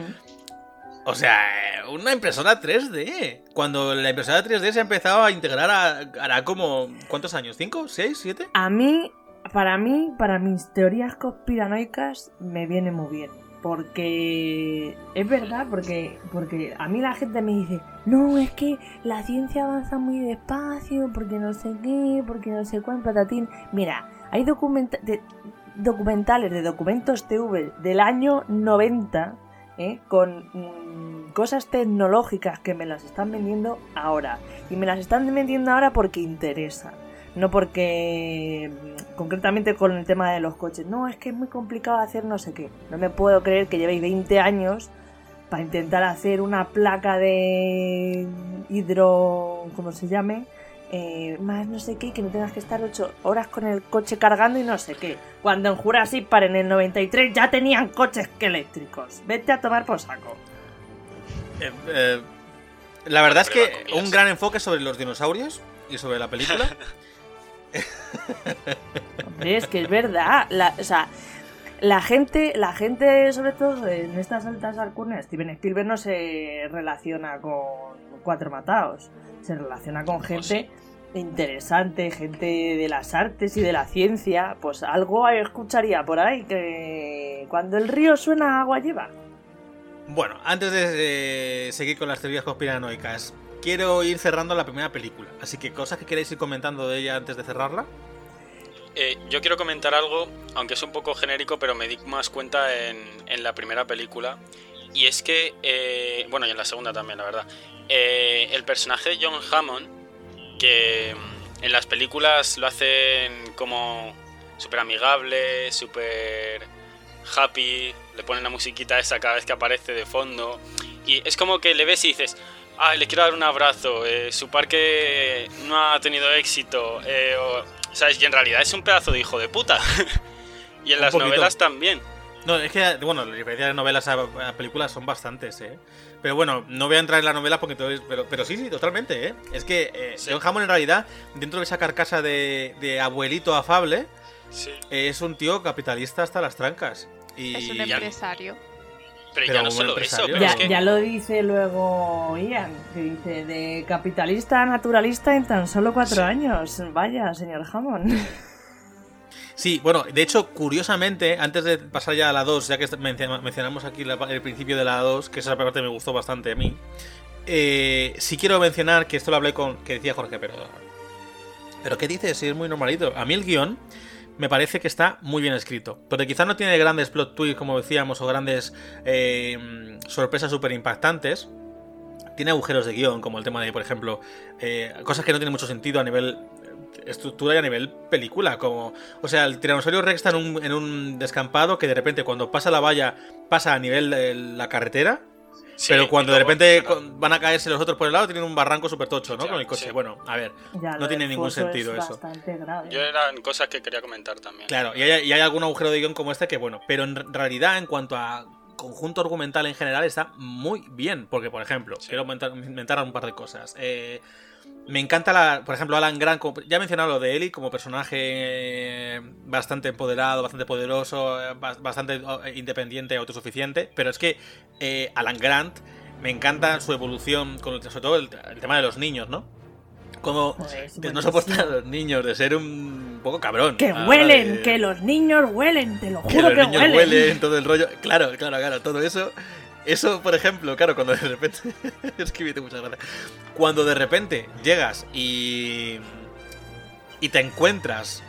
O sea, una impresora 3D. Cuando la impresora 3D se ha empezado a integrar a- hará como, ¿cuántos años? ¿Cinco? ¿Seis? ¿Siete? A mí, para mí, para mis teorías conspiranoicas, me viene muy bien. Porque es verdad, porque, porque a mí la gente me dice, no, es que la ciencia avanza muy despacio, porque no sé qué, porque no sé cuánto, patatín. Mira, hay documenta- documentales de documentos TV del año 90, ¿eh? con mm, cosas tecnológicas que me las están vendiendo ahora. Y me las están vendiendo ahora porque interesa. No porque concretamente con el tema de los coches. No, es que es muy complicado hacer no sé qué. No me puedo creer que llevéis 20 años para intentar hacer una placa de hidro... ¿cómo se llame? Eh, más no sé qué, que no tengas que estar 8 horas con el coche cargando y no sé qué. Cuando en Jurassic Park en el 93 ya tenían coches que eléctricos. Vete a tomar por saco. Eh, eh, la verdad es que un gran enfoque sobre los dinosaurios y sobre la película. Hombre, es que es verdad. La, o sea, la gente, la gente, sobre todo en estas altas alcurnias, Steven Spielberg no se relaciona con cuatro matados. Se relaciona con gente interesante, gente de las artes y de la ciencia. Pues algo escucharía por ahí que cuando el río suena agua lleva. Bueno, antes de eh, seguir con las teorías conspiranoicas, quiero ir cerrando la primera película. Así que cosas que queréis ir comentando de ella antes de cerrarla. Eh, yo quiero comentar algo, aunque es un poco genérico, pero me di más cuenta en, en la primera película. Y es que, eh, bueno, y en la segunda también, la verdad. Eh, el personaje de John Hammond, que en las películas lo hacen como súper amigable, súper happy, le ponen la musiquita esa cada vez que aparece de fondo. Y es como que le ves y dices, ay, le quiero dar un abrazo, eh, su parque no ha tenido éxito, eh, o- ¿sabes? Y en realidad es un pedazo de hijo de puta. y en Un las poquito. novelas también. No, es que, bueno, las diferencias de novelas a, a películas son bastantes, ¿eh? Pero bueno, no voy a entrar en la novela porque todo es... Pero, pero sí, sí, totalmente, ¿eh? Es que eh, Sí. John Hammond en realidad, dentro de esa carcasa de, de abuelito afable, Sí. es un tío capitalista hasta las trancas. Y Es un empresario. Pero, Pero ya no solo eso, pero Ya, es que... ya lo dice luego Ian, que dice de capitalista a naturalista en tan solo cuatro Sí. años. Vaya, señor Hammond. Sí, bueno, de hecho, curiosamente, antes de pasar ya a la 2, ya que menciona- mencionamos aquí el principio de la 2, que esa parte me gustó bastante a mí, eh, sí quiero mencionar que esto lo hablé con. que decía Jorge, pero. ¿Pero qué dices? Si es muy normalito. A mí el guion me parece que está muy bien escrito. Porque quizás no tiene grandes plot twists, como decíamos, o grandes eh, sorpresas súper impactantes. Tiene agujeros de guion, como el tema de, por ejemplo, eh, cosas que no tienen mucho sentido a nivel eh, estructura y a nivel película. Como, o sea, el tiranosaurio Rex está en un, en un descampado que de repente cuando pasa la valla pasa a nivel de la carretera. Sí, pero cuando de repente van a caerse los otros por el lado, tienen un barranco súper tocho, ¿no? Ya, Con el coche. sí. Bueno, a ver. Ya, No tiene ningún sentido es eso. grave. Yo eran cosas que quería comentar también. Claro, y hay, y hay algún agujero de guion como este que, bueno, pero en realidad, en cuanto a conjunto argumental en general, está muy bien. Porque, por ejemplo, Sí. quiero inventar, inventar un par de cosas. Eh, me encanta, la, por ejemplo, Alan Grant, como- ya he mencionado lo de Ellie como personaje eh, bastante empoderado, bastante poderoso, eh, bas- bastante eh, independiente, autosuficiente. Pero es que eh, Alan Grant me encanta su evolución, con sobre todo el, el tema de los niños, ¿no? Como no soportar a los niños, de ser un poco cabrón. Que a la hora huelen, de- que los niños huelen, te lo que juro los que, niños huelen. huelen, todo el rollo. Claro, claro, claro, todo eso. Eso, por ejemplo, claro, cuando de repente. es que me hace mucha gracia. Cuando de repente llegas y. y te encuentras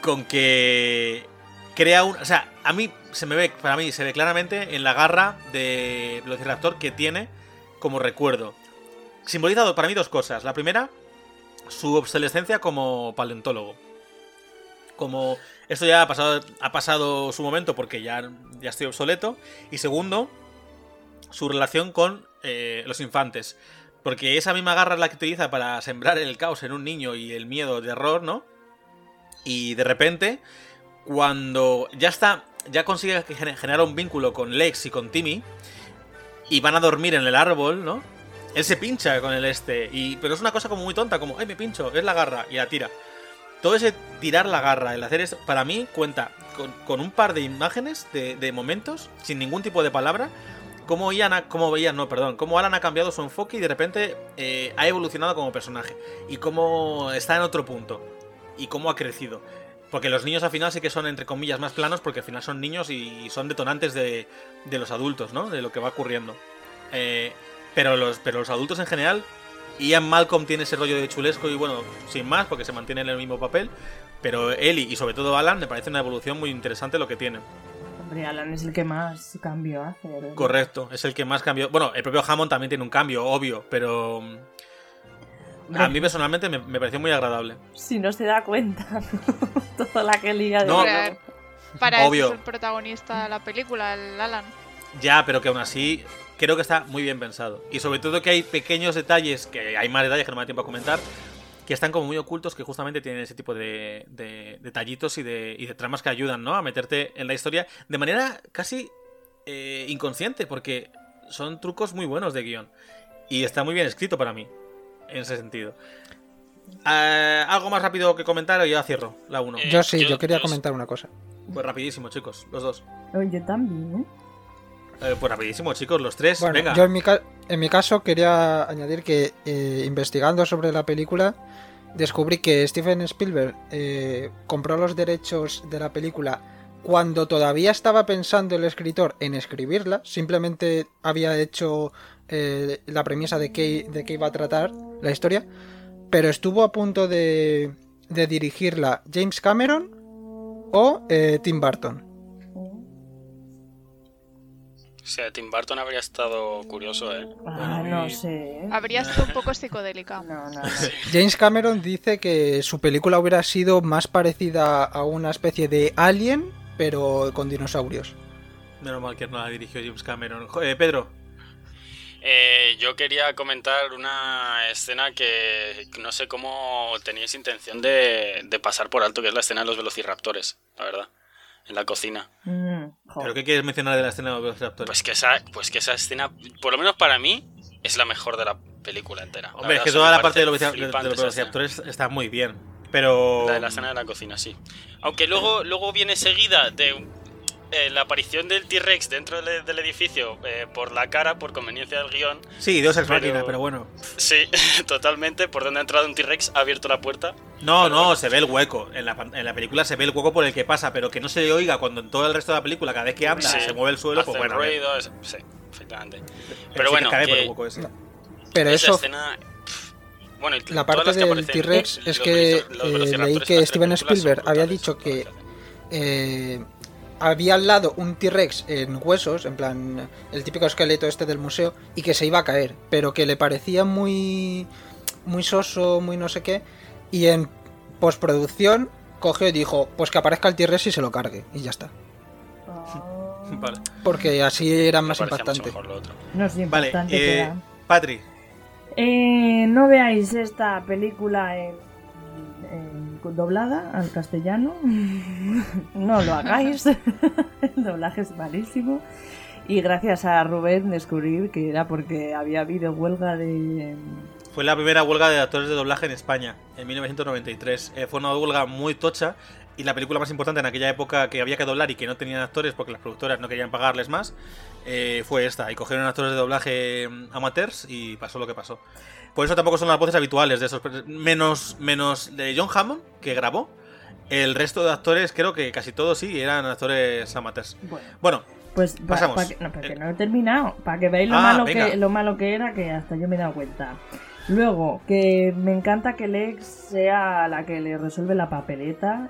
con que. crea un. O sea, a mí se me ve, para mí se ve claramente en la garra de Velociraptor que tiene como recuerdo. Simbolizado para mí dos cosas. La primera, su obsolescencia como paleontólogo. Como esto ya ha pasado, ha pasado su momento porque ya, ya estoy obsoleto. Y segundo, su relación con eh, los infantes. Porque esa misma garra es la que utiliza para sembrar el caos en un niño y el miedo de error, ¿no? Y de repente, cuando ya está, ya consigue generar un vínculo con Lex y con Timmy, y van a dormir en el árbol, ¿no? Él se pincha con el este, y, pero es una cosa como muy tonta, como, ay, me pincho, es la garra, y la tira. Todo ese tirar la garra, el hacer esto, para mí cuenta con, un par de imágenes, de momentos, sin ningún tipo de palabra, cómo Alan ha cambiado su enfoque y de repente eh, ha evolucionado como personaje. Y cómo está en otro punto. Y cómo ha crecido. Porque los niños al final sí que son, entre comillas, más planos, porque al final son niños y son detonantes de, de los adultos, ¿no? De lo que va ocurriendo. Eh, pero, los, adultos en general, Ian Malcolm tiene ese rollo de chulesco y bueno, sin más, porque se mantiene en el mismo papel. Pero Ellie y sobre todo Alan me parece una evolución muy interesante lo que tiene. Hombre, Alan es el que más cambio hace. ¿verdad? Correcto, es el que más cambió. Bueno, el propio Hammond también tiene un cambio, obvio, pero mm, a mí personalmente me, me pareció muy agradable. Si no se da cuenta, toda la que liga de No, Hombre, Para Obvio. eso es el protagonista de la película, el Alan. Ya, pero que aún así creo que está muy bien pensado. Y sobre todo que hay pequeños detalles, que hay más detalles que no me da tiempo a comentar, que están como muy ocultos, que justamente tienen ese tipo de, de detallitos y de, y de tramas que ayudan, ¿no? A meterte en la historia de manera casi eh, inconsciente, porque son trucos muy buenos de guion. Y está muy bien escrito para mí, en ese sentido. Eh, ¿Algo más rápido que comentar o ya cierro la 1? Eh, Yo sí, yo- yo quería yo- comentar una cosa. Pues rapidísimo, chicos, los dos. Yo también. Eh, pues rapidísimo, chicos, los tres. Bueno, Venga. yo en mi, ca- en mi caso quería añadir que eh, investigando sobre la película descubrí que Steven Spielberg eh, compró los derechos de la película cuando todavía estaba pensando el escritor en escribirla, simplemente había hecho eh, la premisa de qué, de qué iba a tratar la historia, pero estuvo a punto de, de dirigirla James Cameron o Tim Burton. O sea, Tim Burton habría estado curioso, ¿eh? Ah, Bueno, no y- sé. ¿eh? Habría sido un poco psicodélica. No, no, no. James Cameron dice que su película hubiera sido más parecida a una especie de Alien, pero con dinosaurios. Menos mal que no la dirigió James Cameron. Eh, Pedro, Eh, yo quería comentar una escena que no sé cómo teníais intención de, de pasar por alto, que es la escena de los velociraptores, la verdad. En la cocina. Mm. ¿Pero qué quieres mencionar de la escena de los velociraptores? Pues que esa, pues que esa escena, por lo menos para mí, es la mejor de la película entera. Hombre, es que toda la parte de los, velociraptores está muy bien. Pero. La de la escena de la cocina, sí. Aunque luego, luego viene seguida de eh, la aparición del T-Rex dentro del, del edificio eh, por la cara, por conveniencia del guion. Sí, Dios ex Pero- máquina, pero bueno. Sí, totalmente. Por donde ha entrado un T-Rex, ha abierto la puerta. No, no, se ve el hueco. En la, pan- en la película se ve el hueco por el que pasa, pero que no se oiga cuando en todo el resto de la película, cada vez que anda, Sí, se mueve el suelo, hace pues bueno. ruido, es- sí, efectivamente. Pero bueno, por el hueco ese. Pero esa eso, escena. Bueno, la parte del T-Rex eh, es que los eh, leí que Steven Spielberg había dicho que eh, había al lado un T-Rex en huesos, en plan el típico esqueleto este del museo, y que se iba a caer, pero que le parecía muy, muy soso, muy no sé qué, y en postproducción cogió y dijo, pues que aparezca el T-Rex y se lo cargue, y ya está. Ah, Vale, Porque así era más impactante. mejor lo otro. No es vale importante eh. Patri, Eh, no veáis esta película en, en- doblada al castellano. no lo hagáis. El doblaje es malísimo. Y gracias a Rubén descubrir que era porque había habido huelga de... fue la primera huelga de actores de doblaje en España, en 1993. Eh, fue una huelga muy tocha y la película más importante en aquella época que había que doblar y que no tenían actores porque las productoras no querían pagarles más, eh, fue esta. Y cogieron actores de doblaje mm, amateurs y pasó lo que pasó. Por eso tampoco son las voces habituales de esos... Menos, menos de John Hammond, que grabó. El resto de actores, creo que casi todos sí, eran actores amateurs. Bueno, Bueno, pues pa- Pasamos. pa que, no, porque no he terminado. Para que veáis lo, Ah, malo venga. que, lo malo que era, que hasta yo me he dado cuenta. Luego, que me encanta que Lex sea la que le resuelve la papeleta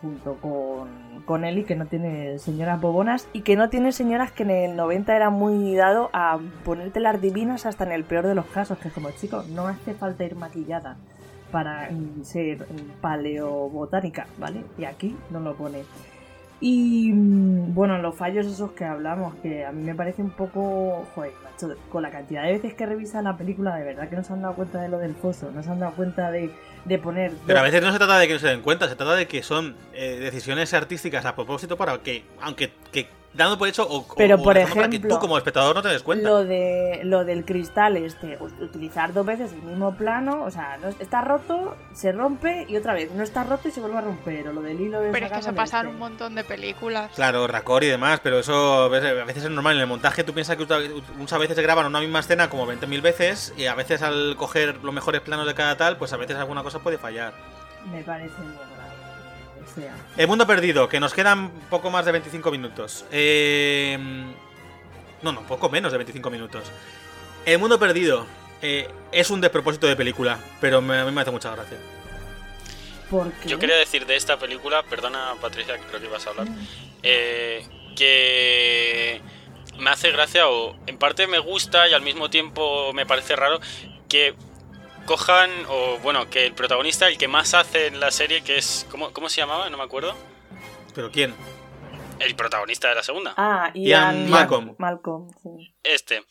junto con, con y que no tiene señoras bobonas y que no tiene señoras que en el 90 era muy dado a ponerte las divinas hasta en el peor de los casos, que es como, chicos, no hace falta ir maquillada para ser paleobotánica, ¿vale? Y aquí no lo pone. Y mm, bueno, los fallos esos que hablamos, que a mí me parece un poco. Joder, macho, con la cantidad de veces que revisan la película, de verdad que no se han dado cuenta de lo del foso, no se han dado cuenta de, de poner. Pero a veces no se trata de que no se den cuenta, se trata de que son eh, decisiones artísticas a propósito para que, aunque que dando por hecho, o, Pero, o por de forma para que ejemplo, tú como espectador no te des cuenta. Lo de lo del cristal este, utilizar dos veces el mismo plano, o sea, no, está roto, se rompe y otra vez, no está roto y se vuelve a romper, o lo del hilo de Pero es que se pasan este. un montón de películas. Claro, racor y demás, pero eso a veces es normal. En el montaje tú piensas que muchas veces se graban una misma escena como 20.000 veces y a veces al coger los mejores planos de cada tal, pues a veces alguna cosa puede fallar. Me parece muy grave. O sea, El mundo perdido, que nos quedan poco más de 25 minutos. Eh, No, no, poco menos de 25 minutos. El mundo perdido eh, es un despropósito de película, pero me- a mí me hace mucha gracia. porque Yo quería decir de esta película, perdona Patricia, que creo que ibas a hablar, eh, que me hace gracia o en parte me gusta y al mismo tiempo me parece raro que cojan, o bueno, que el protagonista, el que más hace en la serie, que es, ¿cómo, cómo se llamaba? No me acuerdo. ¿Pero quién? El protagonista de la segunda. Ah, Ian Ian Malcolm. Malcolm, sí. Este.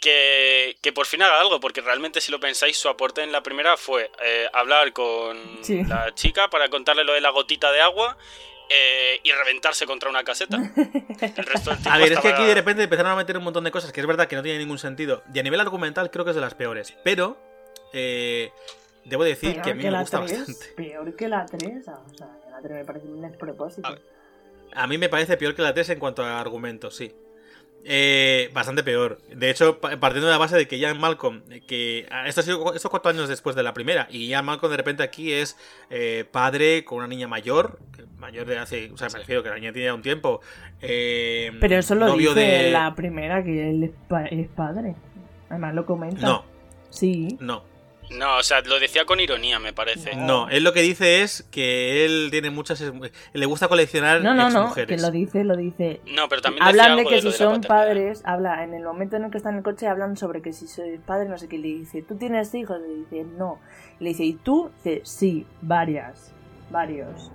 Que, que por fin haga algo, porque realmente si lo pensáis, su aporte en la primera fue eh, hablar con Sí. la chica para contarle lo de la gotita de agua eh, y reventarse contra una caseta. El resto del tiempo A ver, es que aquí de repente empezaron a meter un montón de cosas que es verdad que no tiene ningún sentido. Y a nivel argumental creo que es de las peores. Pero eh, debo decir Peor que a mí me gusta bastante. Peor que la 3, o sea, la 3 me parece un despropósito. A. A mí me parece peor que la 3 en cuanto a argumentos, sí. Eh, bastante peor. De hecho, pa- partiendo de la base de que Ian Malcolm, que ah, esto ha sido estos cuatro años después de la primera, y Ian Malcolm de repente aquí es eh, padre con una niña mayor, mayor de hace, o sea, me refiero que la niña tiene ya un tiempo. eh, Pero eso lo dice de- la primera, que él es, pa- es padre. Además lo comenta. No, Sí. no. No, o sea, lo decía con ironía, me parece. No, él lo que dice es que él tiene muchas. Le gusta coleccionar No, no, no, que lo dice, lo dice. No, pero también decía Hablan de algo que de si de son padres, habla en el momento en el que está en el coche, hablan sobre que si soy padre, no sé qué, le dice, ¿tú tienes hijos? Le dice, no. Le dice, ¿y tú? Dice, sí, varias, varios.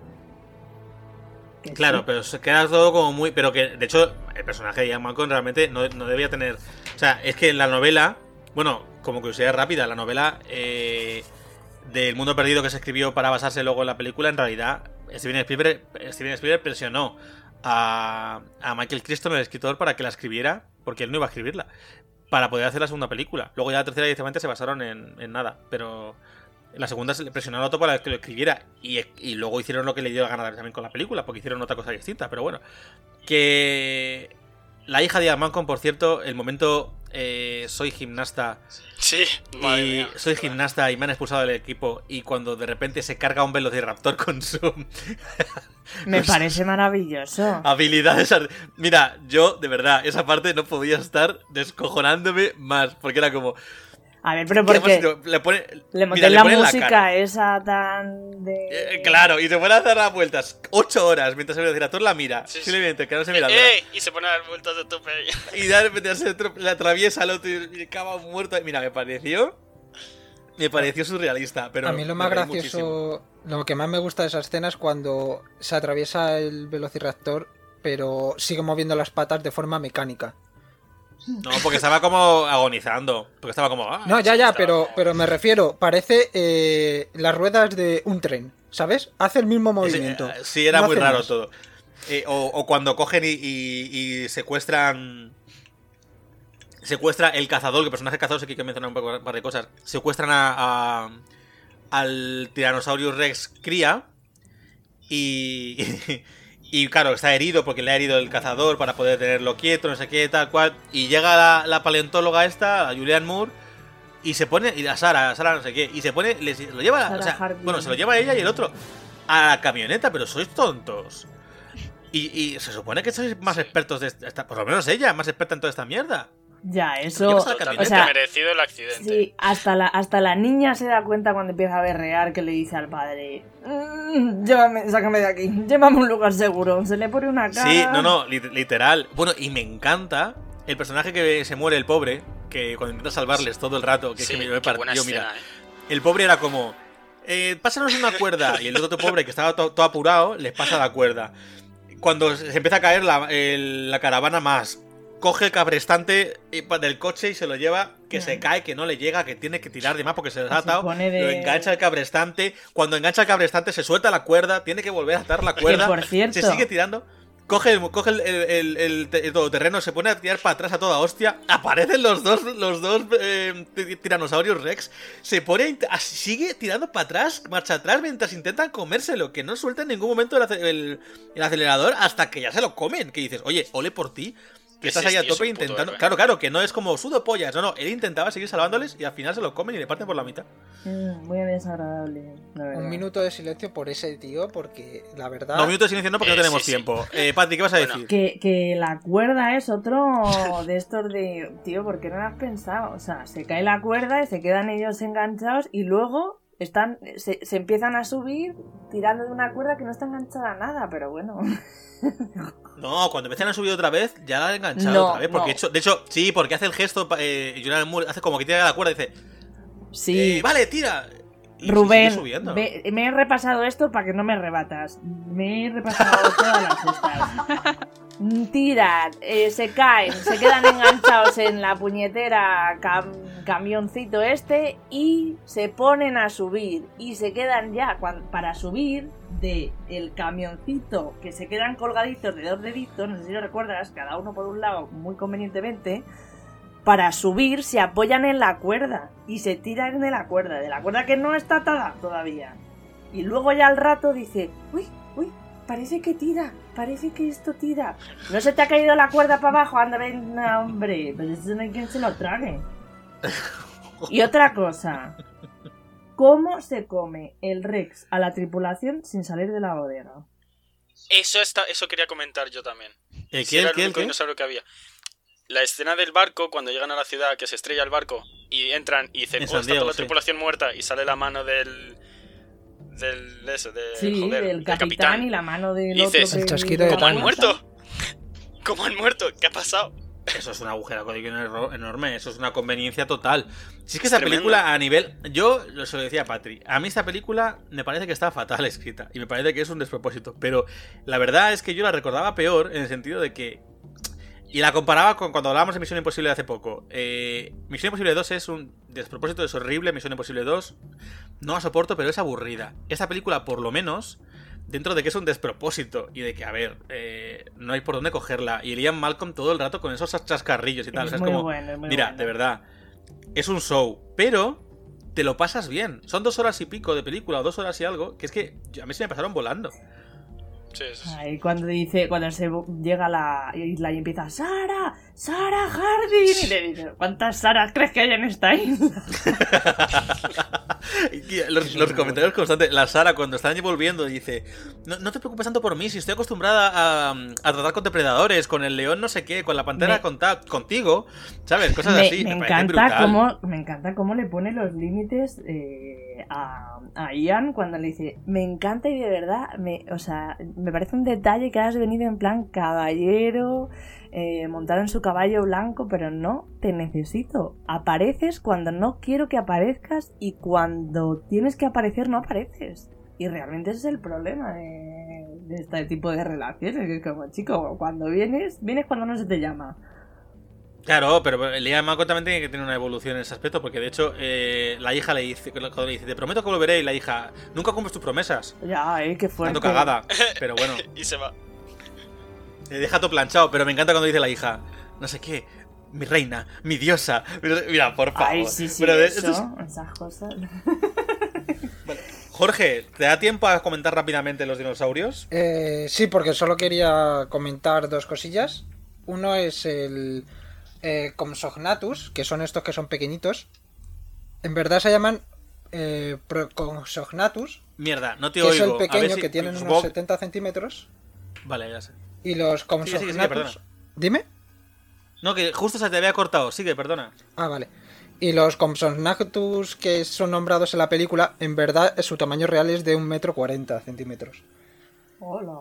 Que Claro, sí. pero se queda todo como muy. Pero que, de hecho, el personaje de Ian Malcolm realmente no, no debía tener. O sea, es que en la novela. Bueno, como curiosidad rápida, la novela eh, del mundo perdido que se escribió para basarse luego en la película, en realidad, Steven Spielberg, presionó a, a Michael Crichton, el escritor, para que la escribiera, porque él no iba a escribirla, para poder hacer la segunda película. Luego ya la tercera directamente se basaron en, nada, pero la segunda se le presionaron a Otto para que lo escribiera y, y luego hicieron lo que le dio la gana también con la película, porque hicieron otra cosa distinta, pero bueno. Que la hija de Ian Malcolm, por cierto, el momento eh, soy gimnasta Sí, madre y mía. soy gimnasta y me han expulsado del equipo y cuando de repente se carga un velociraptor con su Me Pues- parece maravilloso. habilidades mira yo de verdad esa parte no podía estar descojonándome más porque era como A ver, pero ¿qué porque además le pone le mira, la música esa tan de... Eh, claro y se pone a dar las vueltas ocho horas mientras el velociraptor la mira Sí, sí. simplemente que no se mira ¡Eh! Y se pone a dar vueltas de tope. y de repente se le atraviesa al otro y acaba muerto mira me pareció me pareció surrealista pero a mí lo más gracioso, muchísimo. lo que más me gusta de esa escena es cuando se atraviesa el velociraptor, pero sigue moviendo las patas de forma mecánica. No porque estaba como agonizando porque estaba como ah, No, ya, ya, estaba pero, pero me refiero, parece eh, las ruedas de un tren, ¿sabes? Hace el mismo movimiento. eh, Sí, era No muy raro más. todo. Eh, o, o cuando cogen y, y- y secuestran. Secuestra el cazador, que el personaje cazador, sí que hay que mencionar un poco- un par de cosas. Secuestran a, a- al Tyrannosaurus Rex cría. Y. Y claro, está herido porque le ha herido el cazador para poder tenerlo quieto, no sé qué, tal cual. Y llega la, la paleontóloga esta, la Julianne Moore, y se pone. Y la Sara, Sara no sé qué. Y se pone. les- lo lleva. O sea, bueno, se lo lleva ella y el otro a la camioneta, pero sois tontos. Y, y se supone que sois más expertos de esta, por lo menos ella, más experta en toda esta mierda. Ya, ¿Qué eso... Totalmente o sea, merecido el accidente. Sí, hasta la, hasta la niña se da cuenta cuando empieza a berrear que le dice al padre "Mm, Llévame, sácame de aquí, llévame a un lugar seguro. Se le pone una cara... Sí, no, no, lit- literal. Bueno, y me encanta el personaje que se muere, el pobre, que cuando intenta salvarles todo el rato, que es que me, partió, mira. escena, eh. El pobre era como, eh, pásanos una cuerda. Y el otro pobre, que estaba to- todo apurado, les pasa la cuerda. Cuando se empieza a caer la, el- la caravana más, coge el cabrestante del coche y se lo lleva, que se cae, que no le llega, que tiene que tirar de más porque se les ha atado. de- Lo engancha el cabrestante. Cuando engancha el cabrestante, se suelta la cuerda, tiene que volver a atar la cuerda. por cierto- Se sigue tirando. Coge, el, coge el, el- el- el te- el todoterreno, se pone a tirar para atrás a toda hostia. Aparecen los dos, los dos eh, ti- tiranosaurios Rex. Se pone, a sigue tirando para atrás, marcha atrás mientras intentan comérselo. Que no suelta en ningún momento el acelerador hasta que ya se lo comen. Que dices, oye, ole por ti. Que estás ahí a tope un intentando. héroe. Claro, claro, que no es como sudo pollas. No, no, él intentaba seguir salvándoles y al final se lo comen y le parten por la mitad. Mm, muy desagradable, la verdad. Un minuto de silencio por ese tío, porque la verdad. No, minutos de silencio no, porque Eh, no tenemos sí, sí. tiempo. Eh, Patri, ¿qué vas a Bueno. decir? Que, que la cuerda es otro de estos de... Tío, ¿por qué no lo has pensado? O sea, se cae la cuerda y se quedan ellos enganchados y luego están se, se empiezan a subir tirando de una cuerda que no está enganchada a nada, pero bueno. No, cuando empiezan a subir otra vez, ya la han enganchado No, otra vez. Porque no. de, hecho, de hecho, sí, porque hace el gesto. Eh, Julian Moore hace como que tira la cuerda y dice: Sí. "Eh, Vale, tira. Y Rubén, ve- me he repasado esto para que no me rebatas. Me he repasado todas las. Mm, Tiran, eh, se caen, se quedan enganchados en la puñetera cam- camioncito este y se ponen a subir. Y se quedan ya para subir de el camioncito que se quedan colgaditos de dos deditos, no sé si lo recuerdas, cada uno por un lado muy convenientemente para subir se apoyan en la cuerda y se tiran de la cuerda, de la cuerda que no está atada todavía. Y luego ya al rato dice, uy, uy, parece que tira, parece que esto tira. ¿No se te ha caído la cuerda para abajo? Anda, ven, hombre, pero eso no hay quien se lo trague. Y otra cosa, ¿cómo se come el Rex a la tripulación sin salir de la bodega? Eso, está, eso quería comentar yo también. ¿El Si qué, era el qué, el el único dinosaurio que había. La escena del barco, cuando llegan a la ciudad, que se estrella el barco, y entran y dicen, En oh, está Diego, toda la sí. tripulación muerta, y sale la mano del. del. eso, de, Sí, joder, del del capitán, y la mano del Y otro dices, que- El chasquido de ¿Cómo han muerto? ¿Cómo han muerto? ¿Qué ha pasado? Eso es un agujero código enorme, eso es una conveniencia total. Si es que esta tremendo. película a nivel... Yo lo se lo decía a Patri, a mí esta película me parece que está fatal escrita y me parece que es un despropósito, pero la verdad es que yo la recordaba peor en el sentido de que... Y la comparaba con cuando hablábamos de Misión Imposible hace poco. Eh, Misión Imposible 2 es un despropósito, es horrible. Misión Imposible 2 no la soporto, pero es aburrida. Esta película, por lo menos, dentro de que es un despropósito y de que, a ver, eh, no hay por dónde cogerla. Y Liam Malcolm todo el rato con esos chascarrillos y tal. Es o sea, es muy como, bueno, es muy mira, bueno. de verdad, es un show, pero te lo pasas bien. Son dos horas y pico de película o dos horas y algo, que es que a mí se me pasaron volando. Sí, sí, sí. Ahí cuando dice, cuando se llega a la isla y empieza, Sara, Sara Harding. Y le dice, ¿cuántas Saras crees que hay en esta isla? Los, los comentarios constantes. La Sara, cuando están volviendo, dice: no, no te preocupes tanto por mí, si estoy acostumbrada a, a tratar con depredadores, con el león, no sé qué, con la pantera Me- con ta- contigo, ¿sabes? Cosas me, así. me parece encanta cómo, me encanta cómo le pone los límites eh, a, a Ian cuando le dice, me encanta y de verdad, me, o sea, me parece un detalle que has venido en plan caballero, eh, montado en su caballo blanco, pero no, te necesito. Apareces cuando no quiero que aparezcas y cuando tienes que aparecer no apareces. Y realmente ese es el problema de, de este tipo de relaciones. Que es como, chico, cuando vienes, vienes cuando no se te llama. Claro, pero Liam Malcolm también tiene que tener una evolución en ese aspecto, porque de hecho, eh, la hija le dice, cuando le dice: Te prometo que volveré, y la hija, nunca cumples tus promesas. Ya, eh, qué fuerte. Tanto cagada. Pero bueno, Y se va. Te deja todo planchado. Pero me encanta cuando dice la hija: No sé qué, mi reina, mi diosa. Mira, por favor. Ay, sí, sí, Pero de- eso, esto es- esas cosas. Jorge, ¿te da tiempo a comentar rápidamente los dinosaurios? Eh, sí, porque solo quería comentar dos cosillas. Uno es el eh, que son estos que son pequeñitos. En verdad se llaman eh, Mierda, no te que oigo. es el pequeño si- que tienen unos supongo- 70 centímetros. Vale, ya sé. Y los Sigue, sigue, sigue, Compsognathus... perdona. Dime. No, que justo se te había cortado. Sigue, perdona. Ah, vale. Y los Compsognathus que son nombrados en la película, en verdad su tamaño real es de un metro cuarenta centímetros. Hola.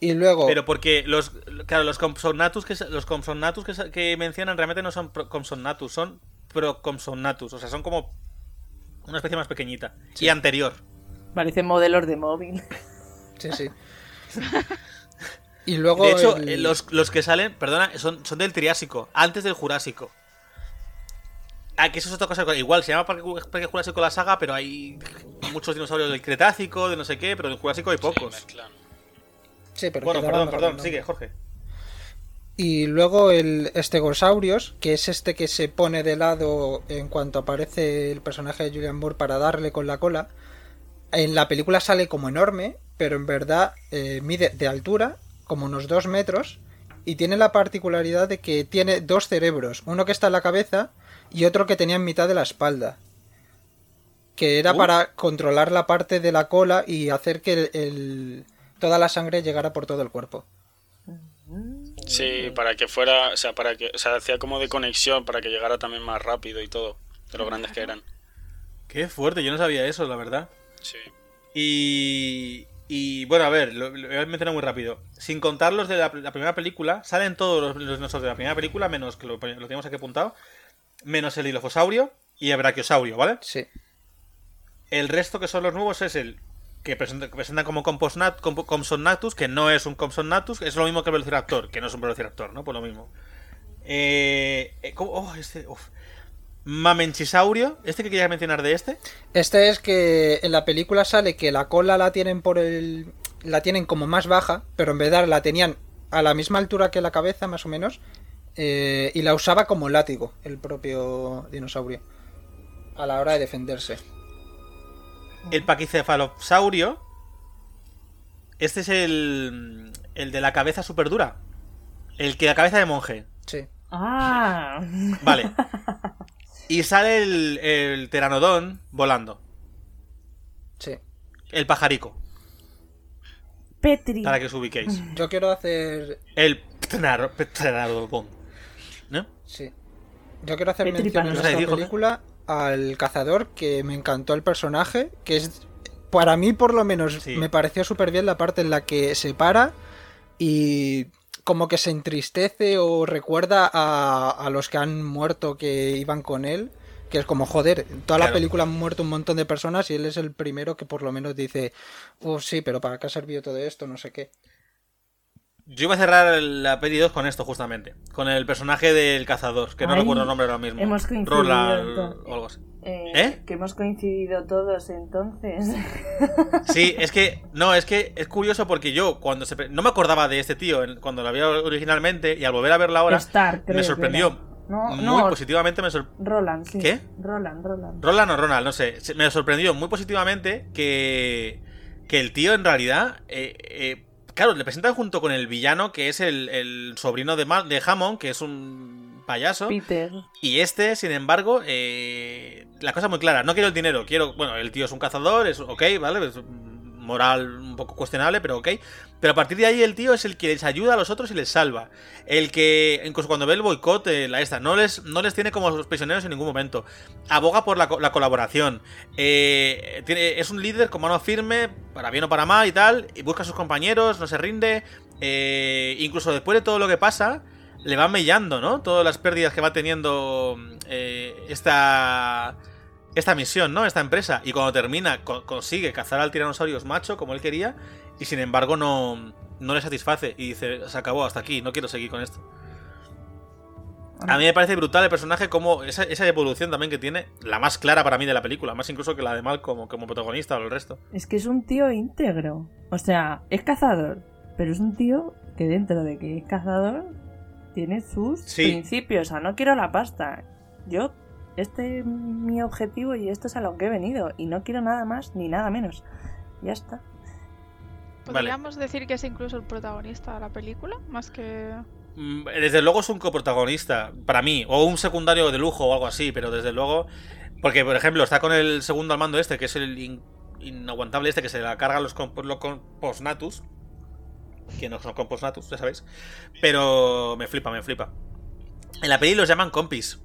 Y luego... Pero porque los, claro, los Compsognathus que, se- los Compsognathus que, mencionan realmente no son Compsognathus, son Procompsognathus. O sea, son como una especie más pequeñita. Y anterior. Parecen modelos de móvil. Sí, sí. y luego... De hecho, el- los, los que salen, perdona, son, son del Triásico, antes del Jurásico. Ah, que eso es otra cosa. Igual, se llama Parque, Parque Jurásico la saga, pero hay muchos dinosaurios del Cretácico, de no sé qué, pero del Jurásico hay pocos. Sí, pero bueno, perdón, perdón, sigue. Jorge. Y luego el Stegosaurus, que es este que se pone de lado en cuanto aparece el personaje de Julian Moore para darle con la cola. En la película sale como enorme, pero en verdad eh, mide de altura como unos 2 metros y tiene la particularidad de que tiene dos cerebros, uno que está en la cabeza y otro que tenía en mitad de la espalda. Que era Uh. para controlar la parte de la cola y hacer que el- el- toda la sangre llegara por todo el cuerpo. Sí, para que fuera, o sea, para que, o sea, hacía como de conexión para que llegara también más rápido y todo, de lo grandes que eran. Qué fuerte, yo no sabía eso, la verdad. Sí. Y. Y bueno, a ver, lo, lo voy a mencionar muy rápido. Sin contar los de la, la primera película, salen todos los, los dinosaurios de la primera película, menos que lo, lo tenemos aquí apuntado, menos el dilofosaurio y el brachiosaurio, ¿vale? Sí. El resto que son los nuevos es el que presenta- presentan como Composnat, Comp- Compsognathus, que no es un Compsognathus, es lo mismo que el Velociraptor, que no es un Velociraptor, ¿no? Pues lo mismo. Eh, eh, ¿cómo? Oh, este, uf. Mamenchisaurio, ¿este que querías mencionar de este? Este es que en la película sale que la cola la tienen por el. la tienen como más baja, pero en verdad la tenían a la misma altura que la cabeza, más o menos. eh, y la usaba como látigo, el propio dinosaurio. A la hora de defenderse. El Paquicefalosaurio. Este es el. El de la cabeza súper dura. El que la cabeza de monje. Sí. Ah. Vale. Y sale el, el Pteranodón volando. Sí. El pajarico. Petri. Para que os ubiquéis. Yo quiero hacer. El Pteranodón. ¿No? Sí. Yo quiero hacer Petri mención en esta película al cazador, que me encantó el personaje, que es. Para mí, por lo menos, Sí. me pareció súper bien la parte en la que se para y como que se entristece o recuerda a, a los que han muerto que iban con él. Que es como, joder, en toda la película han muerto un montón de personas y él es el primero que por lo menos dice, oh sí, pero ¿para qué ha servido todo esto? No sé qué. Yo iba a cerrar la peli 2 con esto, justamente. Con el personaje del cazador, que no Ay, recuerdo el nombre ahora mismo. hemos coincidido entonces. o algo así. Eh, ¿Eh? Que hemos coincidido todos entonces. Sí, es que. No, es que es curioso porque yo, cuando se. No me acordaba de este tío cuando lo había originalmente y al volver a verla ahora, Star, creo me sorprendió. No, muy no, positivamente. Me sor- Roland, sí. ¿Qué? Roland, Roland. Roland o Ronald, no sé. Me sorprendió muy positivamente que. Que el tío en realidad. eh, eh, claro, le presentan junto con el villano que es el, el sobrino de, Ma- de Hammond, que es un payaso. Peter. Y este, sin embargo, eh, la cosa es muy clara. No quiero el dinero, quiero. Bueno, el tío es un cazador, es ok, ¿vale? Es moral un poco cuestionable, pero ok. Pero a partir de ahí el tío es el que les ayuda a los otros y les salva. El que, incluso cuando ve el boicot, eh, la esta, no les, no les tiene como los prisioneros en ningún momento. Aboga por la, la colaboración. Eh, tiene, es un líder con mano firme, para bien o para mal y tal. Y busca a sus compañeros, no se rinde. eh, incluso después de todo lo que pasa, le va mellando, ¿no? Todas las pérdidas que va teniendo eh, esta esta misión, ¿no? Esta empresa. Y cuando termina, co- consigue cazar al tiranosaurios macho, como él quería, y sin embargo no, no le satisface. Y dice, se acabó hasta aquí, no quiero seguir con esto. A mí me parece brutal el personaje, como esa, esa evolución también que tiene, la más clara para mí de la película, más incluso que la de Malcolm como protagonista o el resto. Es que es un tío íntegro. O sea, es cazador, pero es un tío que dentro de que es cazador tiene sus Sí. principios. O sea, no quiero la pasta. Yo, este es mi objetivo y esto es a lo que he venido. Y no quiero nada más ni nada menos. Ya está. Podríamos decir que es incluso el protagonista de la película, más que... Mm, Desde luego es un coprotagonista, para mí, o un secundario de lujo o algo así, pero desde luego. Porque, por ejemplo, está con el segundo al mando este, que es el in- inaguantable este, que se la carga los, los postnatus. Que no son postnatus, ya sabéis. Pero me flipa, me flipa. En la peli los llaman compis.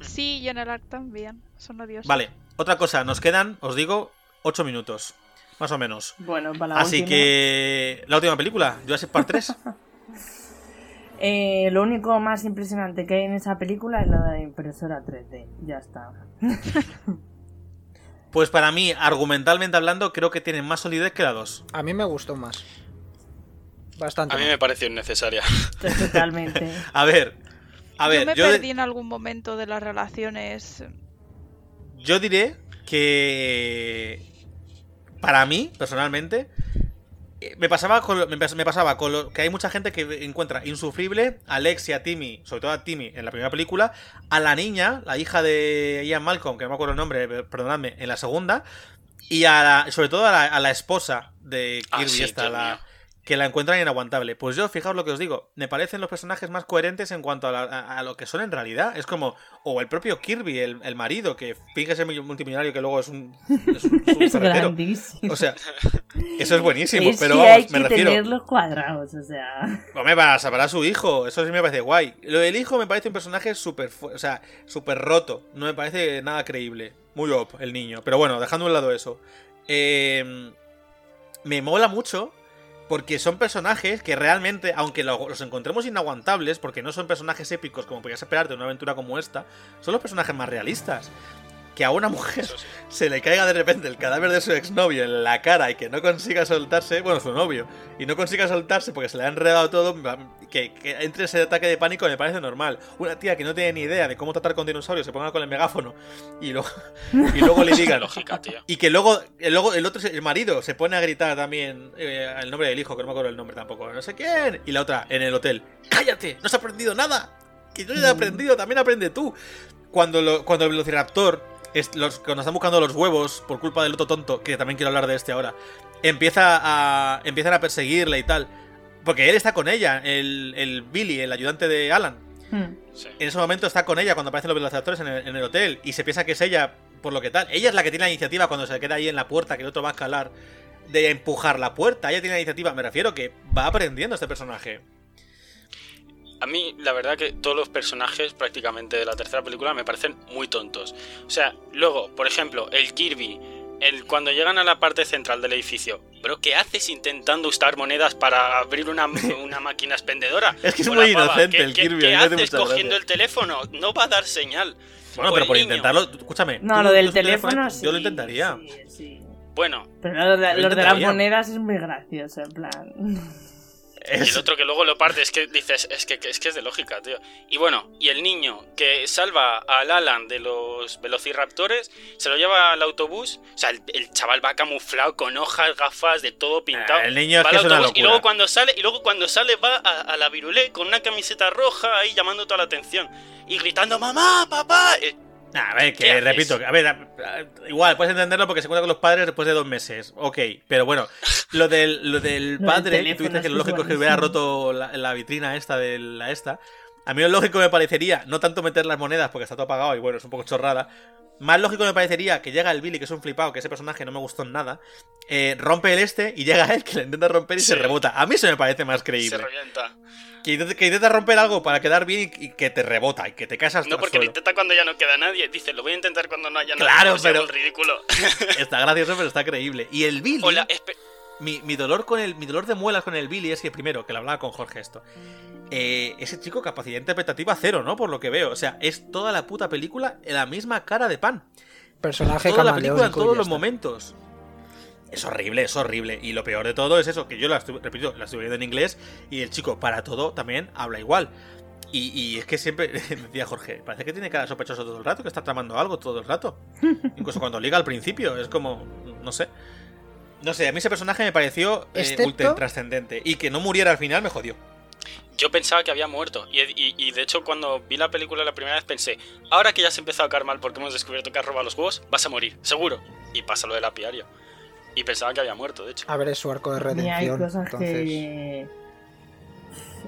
Sí, y en el arc también. Son odiosos. Vale, otra cosa, nos quedan, os digo, 8 minutos. Más o menos. Bueno, para la Así última. que. La última película, Jurassic Park 3. Eh, lo único más impresionante que hay en esa película es la de impresora 3D. Ya está. Pues para mí, argumentalmente hablando, creo que tiene más solidez que la 2. A mí me gustó más. Bastante. A mí me pareció innecesaria. Totalmente. A ver, a ver, yo me yo, perdí en algún momento de las relaciones. yo diré que para mí, personalmente, eh, me pasaba con, lo- me pas- me pasaba con lo- que hay mucha gente que encuentra insufrible a Lex y a Timmy, sobre todo a Timmy en la primera película, a la niña, la hija de Ian Malcolm, que no me acuerdo el nombre, eh, perdonadme, en la segunda, y a la- sobre todo a la, a la esposa de Ah, Kirby, sí, esta, la-. Que la encuentran inaguantable. Pues yo, fijaos lo que os digo, me parecen los personajes más coherentes en cuanto a, la- a- a lo que son en realidad. Es como, o el propio Kirby, el, el marido, que finge ser multimillonario, que luego es un, es un, es un es ferretero. grandísimo. O sea, eso es buenísimo, es pero que vamos, hay me que refiero. tenerlos cuadrados, o sea. Hombre, para salvar a su hijo, eso sí me parece guay. Lo del hijo me parece un personaje súper, o sea, súper roto. No me parece nada creíble. Muy op, el niño. Pero bueno, dejando a un lado eso. Eh, me mola mucho porque son personajes que realmente, aunque lo- los encontremos inaguantables, porque no son personajes épicos como podías esperarte en una aventura como esta, son los personajes más realistas. Que a una mujer sí. se le caiga de repente el cadáver de su exnovio en la cara y que no consiga soltarse, bueno, su novio, y no consiga soltarse porque se le ha enredado todo, que, que entre ese ataque de pánico me parece normal. Una tía que no tiene ni idea de cómo tratar con dinosaurios se ponga con el megáfono y luego, y luego le digan. lógica, tío. Y que luego, el, luego el otro, el marido, se pone a gritar también eh, el nombre del hijo, que no me acuerdo el nombre tampoco, no sé quién. Y la otra, en el hotel, ¡cállate! ¡No has aprendido nada! Que yo ya he aprendido, también aprende tú. Cuando, lo- cuando el velociraptor, es- los, cuando están buscando los huevos por culpa del otro tonto, que también quiero hablar de este ahora, empieza a, empiezan a perseguirle y tal. Porque él está con ella, el, el Billy, el ayudante de Alan. Hmm. Sí. En ese momento está con ella cuando aparecen los velociraptores en el, en el hotel y se piensa que es ella por lo que tal. Ella es la que tiene la iniciativa cuando se queda ahí en la puerta que el otro va a escalar de empujar la puerta. Ella tiene la iniciativa. Me refiero que va aprendiendo este personaje. A mí, la verdad que todos los personajes prácticamente de la tercera película me parecen muy tontos. O sea, luego, por ejemplo, el Kirby, el, cuando llegan a la parte central del edificio, bro, ¿qué haces intentando usar monedas para abrir una, una máquina expendedora? Es que es muy inocente ¿qué- el qué- Kirby, ¿Qué a mí me hace haces cogiendo gracia. el teléfono? No va a dar señal. Bueno, O pero por niño. intentarlo, escúchame. No, lo del teléfono Yo sí, lo intentaría. sí, sí. Bueno, Pero lo de, Yo los de las monedas es muy gracioso, en plan. Y el otro que luego lo parte, es que dices, es que, es que es de lógica, tío. Y bueno, y el niño que salva al Alan de los velociraptores, se lo lleva al autobús. O sea, el, el chaval va camuflado con hojas, gafas, de todo pintado. Ah, el niño es Va que al es una autobús y luego cuando sale, y luego cuando sale va a, a la virulé con una camiseta roja ahí llamando toda la atención. Y gritando, mamá, papá. Eh, Nah, a ver, ¿Qué que repito, que- a ver, a- a- igual puedes entenderlo porque se cuenta con los padres después de dos meses. Ok, pero bueno, lo del, lo del Lo del padre, tú dices que lo lógico es que hubiera roto la, la vitrina esta de la esta. A mí lo lógico me parecería, no tanto meter las monedas porque está todo apagado y bueno, es un poco chorrada. Más lógico me parecería que llega el Billy, que es un flipado, que ese personaje no me gustó en nada, eh, rompe el este y llega él que le intenta romper y se rebota. A mí eso me parece más se creíble. revienta. Que intenta, que intenta romper algo para quedar bien y, y que te rebota y que te caes hasta No porque lo intenta cuando ya no queda nadie. Dice, lo voy a intentar cuando no haya nadie. Claro, si hago pero- ridículo. Está gracioso, pero está creíble. Y el Billy. Hola, espe- Mi, mi dolor con el mi dolor de muelas con el Billy es que primero que lo hablaba con Jorge esto eh, ese chico capacidad interpretativa cero no por lo que veo. O sea es toda la puta película en la misma cara de pan. Personaje toda la película en todos los momentos. Es horrible es horrible. Y lo peor de todo es eso que yo la estoy, repito la estoy viendo en inglés y el chico para todo también habla igual. Y, y es que siempre decía Jorge parece que tiene cara sospechoso todo el rato que está tramando algo todo el rato. Incluso cuando liga al principio es como no sé no sé, a mí ese personaje me pareció eh, ultra trascendente. Y que no muriera al final me jodió. Yo pensaba que había muerto. Y, y- y de hecho, cuando vi la película la primera vez pensé, ahora que ya has empezado a caer mal porque hemos descubierto que has robado los huevos, vas a morir, seguro. Y pasa lo del apiario. Y pensaba que había muerto, de hecho. A ver, es su arco de mí hay redención. cosas entonces... que.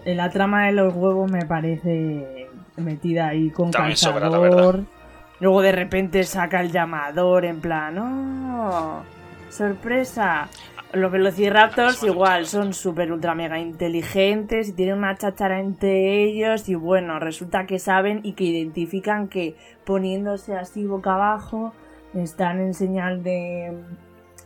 En la trama de los huevos me parece metida ahí con También sobra, la calzador. Luego de repente saca el llamador en plan, ¡oh! ¡Sorpresa! Los velociraptors igual son súper ultra mega inteligentes y tienen una cháchara entre ellos y bueno, resulta que saben y que identifican que poniéndose así boca abajo están en señal de,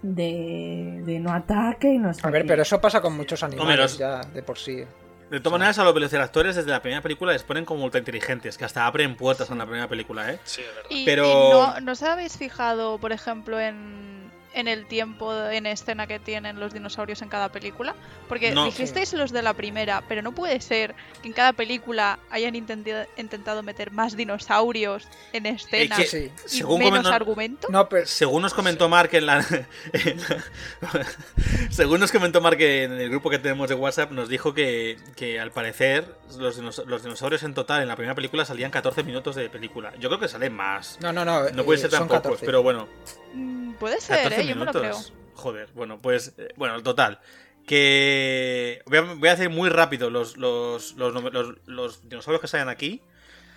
de, de no ataque y no sé A ver, qué. pero eso pasa con muchos animales los- ya de por sí. De todas maneras, a los velociraptores desde la primera película les ponen como ultra inteligentes, que hasta abren puertas en la primera película, ¿eh? Sí, de verdad. Y, Pero- y no, ¿no os habéis fijado, por ejemplo, en, en el tiempo en escena que tienen los dinosaurios en cada película? Porque No. dijisteis los de la primera, pero no puede ser que en cada película hayan intentado meter más dinosaurios en escena que- Sí. y según menos comentó- argumento. No, pero Según nos comentó Mark en la. en la- según nos comentó Mark en el grupo que tenemos de WhatsApp, nos dijo que, que al parecer los, dinos- los dinosaurios en total en la primera película salían 14 minutos de película. Yo creo que salen más. no, no, no. No puede eh, ser tan pocos, 14. pero bueno. Mm, Puede ser, 14 ¿eh? Yo me lo creo. Joder, bueno, pues. eh, Bueno, total. Que. Voy a, voy a hacer muy rápido los, los, los, los- los dinosaurios que salen aquí.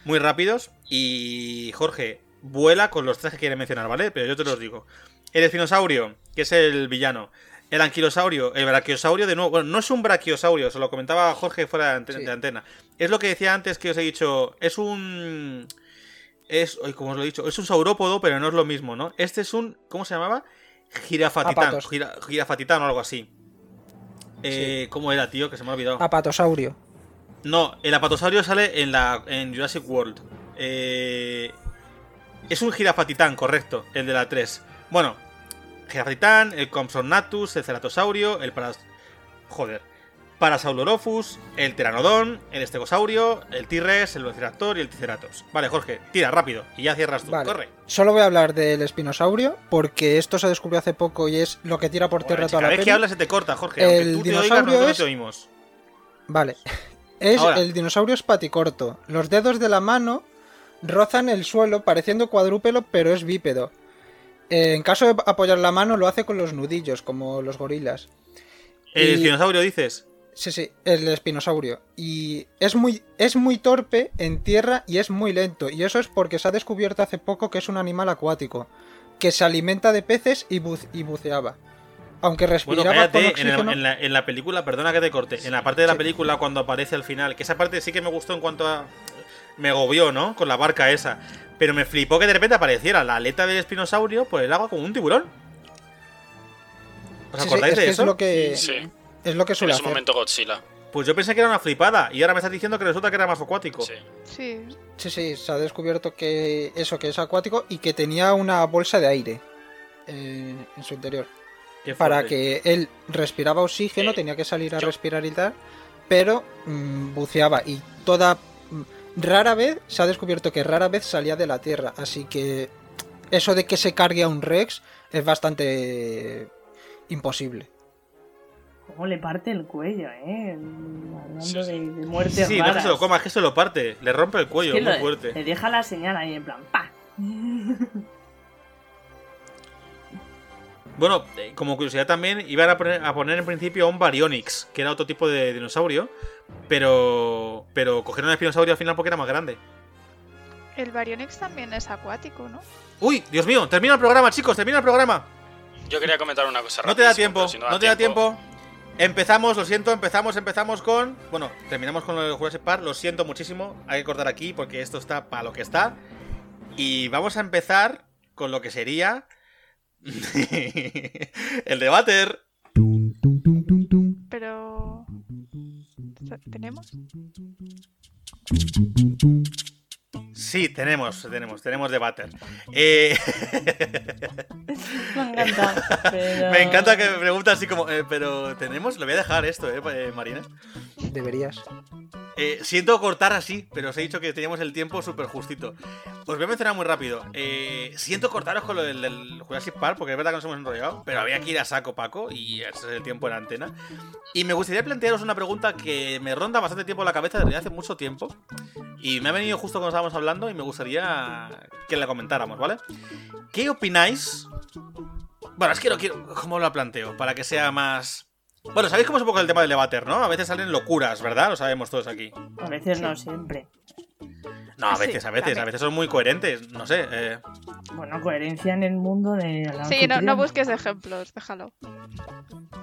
Muy rápidos. Y Jorge vuela con los tres que quiere mencionar, ¿vale? Pero yo te los digo. El espinosaurio, que es el villano. El anquilosaurio, el brachiosaurio de nuevo. Bueno, no es un brachiosaurio, se lo comentaba Jorge fuera de, Sí. antena. Es lo que decía antes que os he dicho. Es un. Es. Como os lo he dicho, es un saurópodo, pero no es lo mismo, ¿no? Este es un. ¿Cómo se llamaba? Apatos. Gira- girafatitán o algo así. Eh, ¿Cómo era, tío? Que se me ha olvidado. Apatosaurio. No, el apatosaurio sale en la en Jurassic World. Eh, es un girafatitán, correcto, el de la 3. Bueno, girafatitán, el Compsognathus, el ceratosaurio, el paras... Joder. Parasaurolophus, el Pteranodon, el Estegosaurio, el T-Rex, el Velociraptor y el Triceratops. Vale, Jorge, tira rápido y ya cierras tú. Vale. Corre. Solo voy a hablar del espinosaurio porque esto se descubrió hace poco y es lo que tira por tierra Bueno, toda la vez peli. que hablas se te corta, Jorge. Aunque El tú te oigas, dinosaurio nosotros no es- te oímos. Vale. Es Ahora. el dinosaurio es paticorto. Los dedos de la mano rozan el suelo pareciendo cuadrúpelo, pero es bípedo. Eh, en caso de apoyar la mano lo hace con los nudillos, como los gorilas. El Y- espinosaurio dices. Sí, sí, el espinosaurio. Y es muy, es muy torpe en tierra y es muy lento. Y eso es porque se ha descubierto hace poco que es un animal acuático. Que se alimenta de peces y, bu- y buceaba. Aunque Bueno, respiraba con cállate, en, oxígeno. el- en la, en la película, perdona que te corte, en la parte de la Sí. película cuando aparece al final, que esa parte sí que me gustó en cuanto a... Me gobió, ¿no? Con la barca esa. Pero me flipó que de repente apareciera la aleta del espinosaurio por el agua como un tiburón. ¿Os Sí, sí, acordáis es de que eso? es lo que, Sí, es lo que en suele ese hacer. momento Godzilla. Pues yo pensé que era una flipada y ahora me estás diciendo que resulta que era más acuático. Sí. Sí. Sí, sí, se ha descubierto que eso, que es acuático y que tenía una bolsa de aire eh, en su interior. Qué Para que él respiraba oxígeno, Eh, tenía que salir a yo- respirar y tal, pero mm, buceaba y toda... mm, Rara vez se ha descubierto que rara vez salía de la Tierra, así que eso de que se cargue a un Rex es bastante imposible. ¿Cómo le parte el cuello, eh? Hablando Sí. De, de muertes Sí, no es que raras. se lo coma, es que se lo parte. Le rompe el cuello, Es que muy lo- fuerte. Le deja la señal ahí en plan, ¡pa! Bueno, eh, como curiosidad también, iban a poner, a poner en principio a un Baryonyx, que era otro tipo de dinosaurio, pero pero cogieron el espinosaurio al final porque era más grande. El Baryonyx también es acuático, ¿no? ¡Uy! Dios mío, termina el programa, chicos, termina el programa. Yo quería comentar una cosa No te da tiempo, si no te da tiempo. Empezamos, lo siento, empezamos, empezamos con. Bueno, terminamos con lo de Jurassic Park, lo siento muchísimo. Hay que cortar aquí porque esto está para lo que está. Y vamos a empezar con lo que sería. el debater. Pero... ¿Tenemos? Sí, tenemos, tenemos, tenemos debater. Eh, Me ha encantado. pero- me encanta que me preguntas así como, eh, pero tenemos, lo voy a dejar esto, eh, eh, Marina. Deberías. Eh, siento cortar así, pero os he dicho que teníamos el tiempo súper justito. Os voy a mencionar muy rápido. Eh, siento cortaros con lo del, del Jurassic Park, porque es verdad que nos hemos enrollado, pero había que ir a saco Paco y ese es el tiempo en la antena. Y me gustaría plantearos una pregunta que me ronda bastante tiempo en la cabeza desde hace mucho tiempo. Y me ha venido justo cuando estábamos hablando y me gustaría que la comentáramos, ¿vale? ¿Qué opináis? Bueno, es que no quiero... ¿Cómo lo planteo? Para que sea más... Bueno, sabéis cómo es un poco el tema del debater, ¿no? A veces salen locuras, ¿verdad? Lo sabemos todos aquí. A veces no siempre. No, a veces, a veces, a veces son muy coherentes, no sé. eh, Bueno, coherencia en el mundo de la Sí, no, no busques ejemplos, déjalo.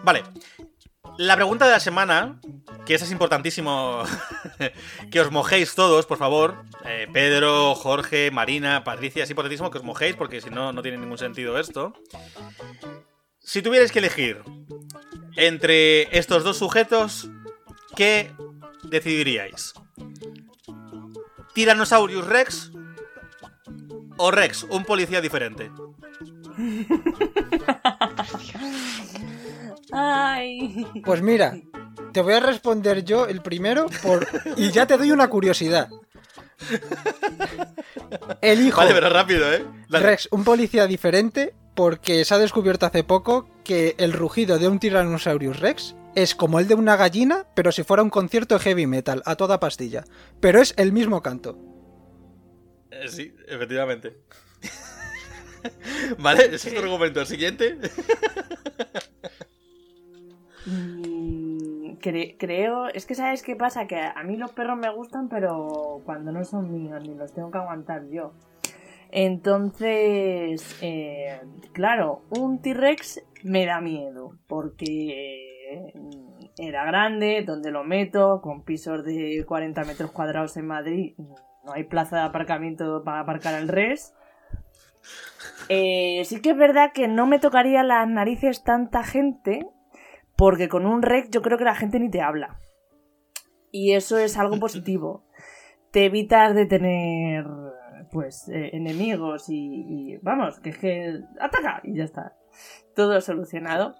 Vale. La pregunta de la semana, que eso es importantísimo que os mojéis todos, por favor. Eh, Pedro, Jorge, Marina, Patricia, es importantísimo que os mojéis porque si no, no tiene ningún sentido esto. Si tuvierais que elegir entre estos dos sujetos, ¿qué decidiríais? ¿Tyrannosaurus Rex o Rex, un policía diferente? Ay. Pues mira, te voy a responder yo el primero por... y ya te doy una curiosidad. Elijo Vale, pero rápido, ¿eh? Dale. Rex, un policía diferente, porque se ha descubierto hace poco que el rugido de un Tyrannosaurus Rex es como el de una gallina, pero si fuera un concierto de heavy metal, a toda pastilla. Pero es el mismo canto. Eh, Sí, efectivamente. vale, ese es tu argumento. El siguiente. Mm, cre- creo, es que sabes qué pasa, que a mí los perros me gustan, pero cuando no son míos, ni los tengo que aguantar yo. Entonces, eh, claro, un T-Rex me da miedo, porque mm, era grande, donde lo meto, con pisos de 40 metros cuadrados en Madrid, no hay plaza de aparcamiento para aparcar al res. Eh, sí que es verdad que no me tocaría las narices tanta gente, porque con un rec yo creo que la gente ni te habla. Y eso es algo positivo. Te evitas de tener, pues, eh, enemigos y, y, vamos, que es que ataca y ya está. Todo solucionado.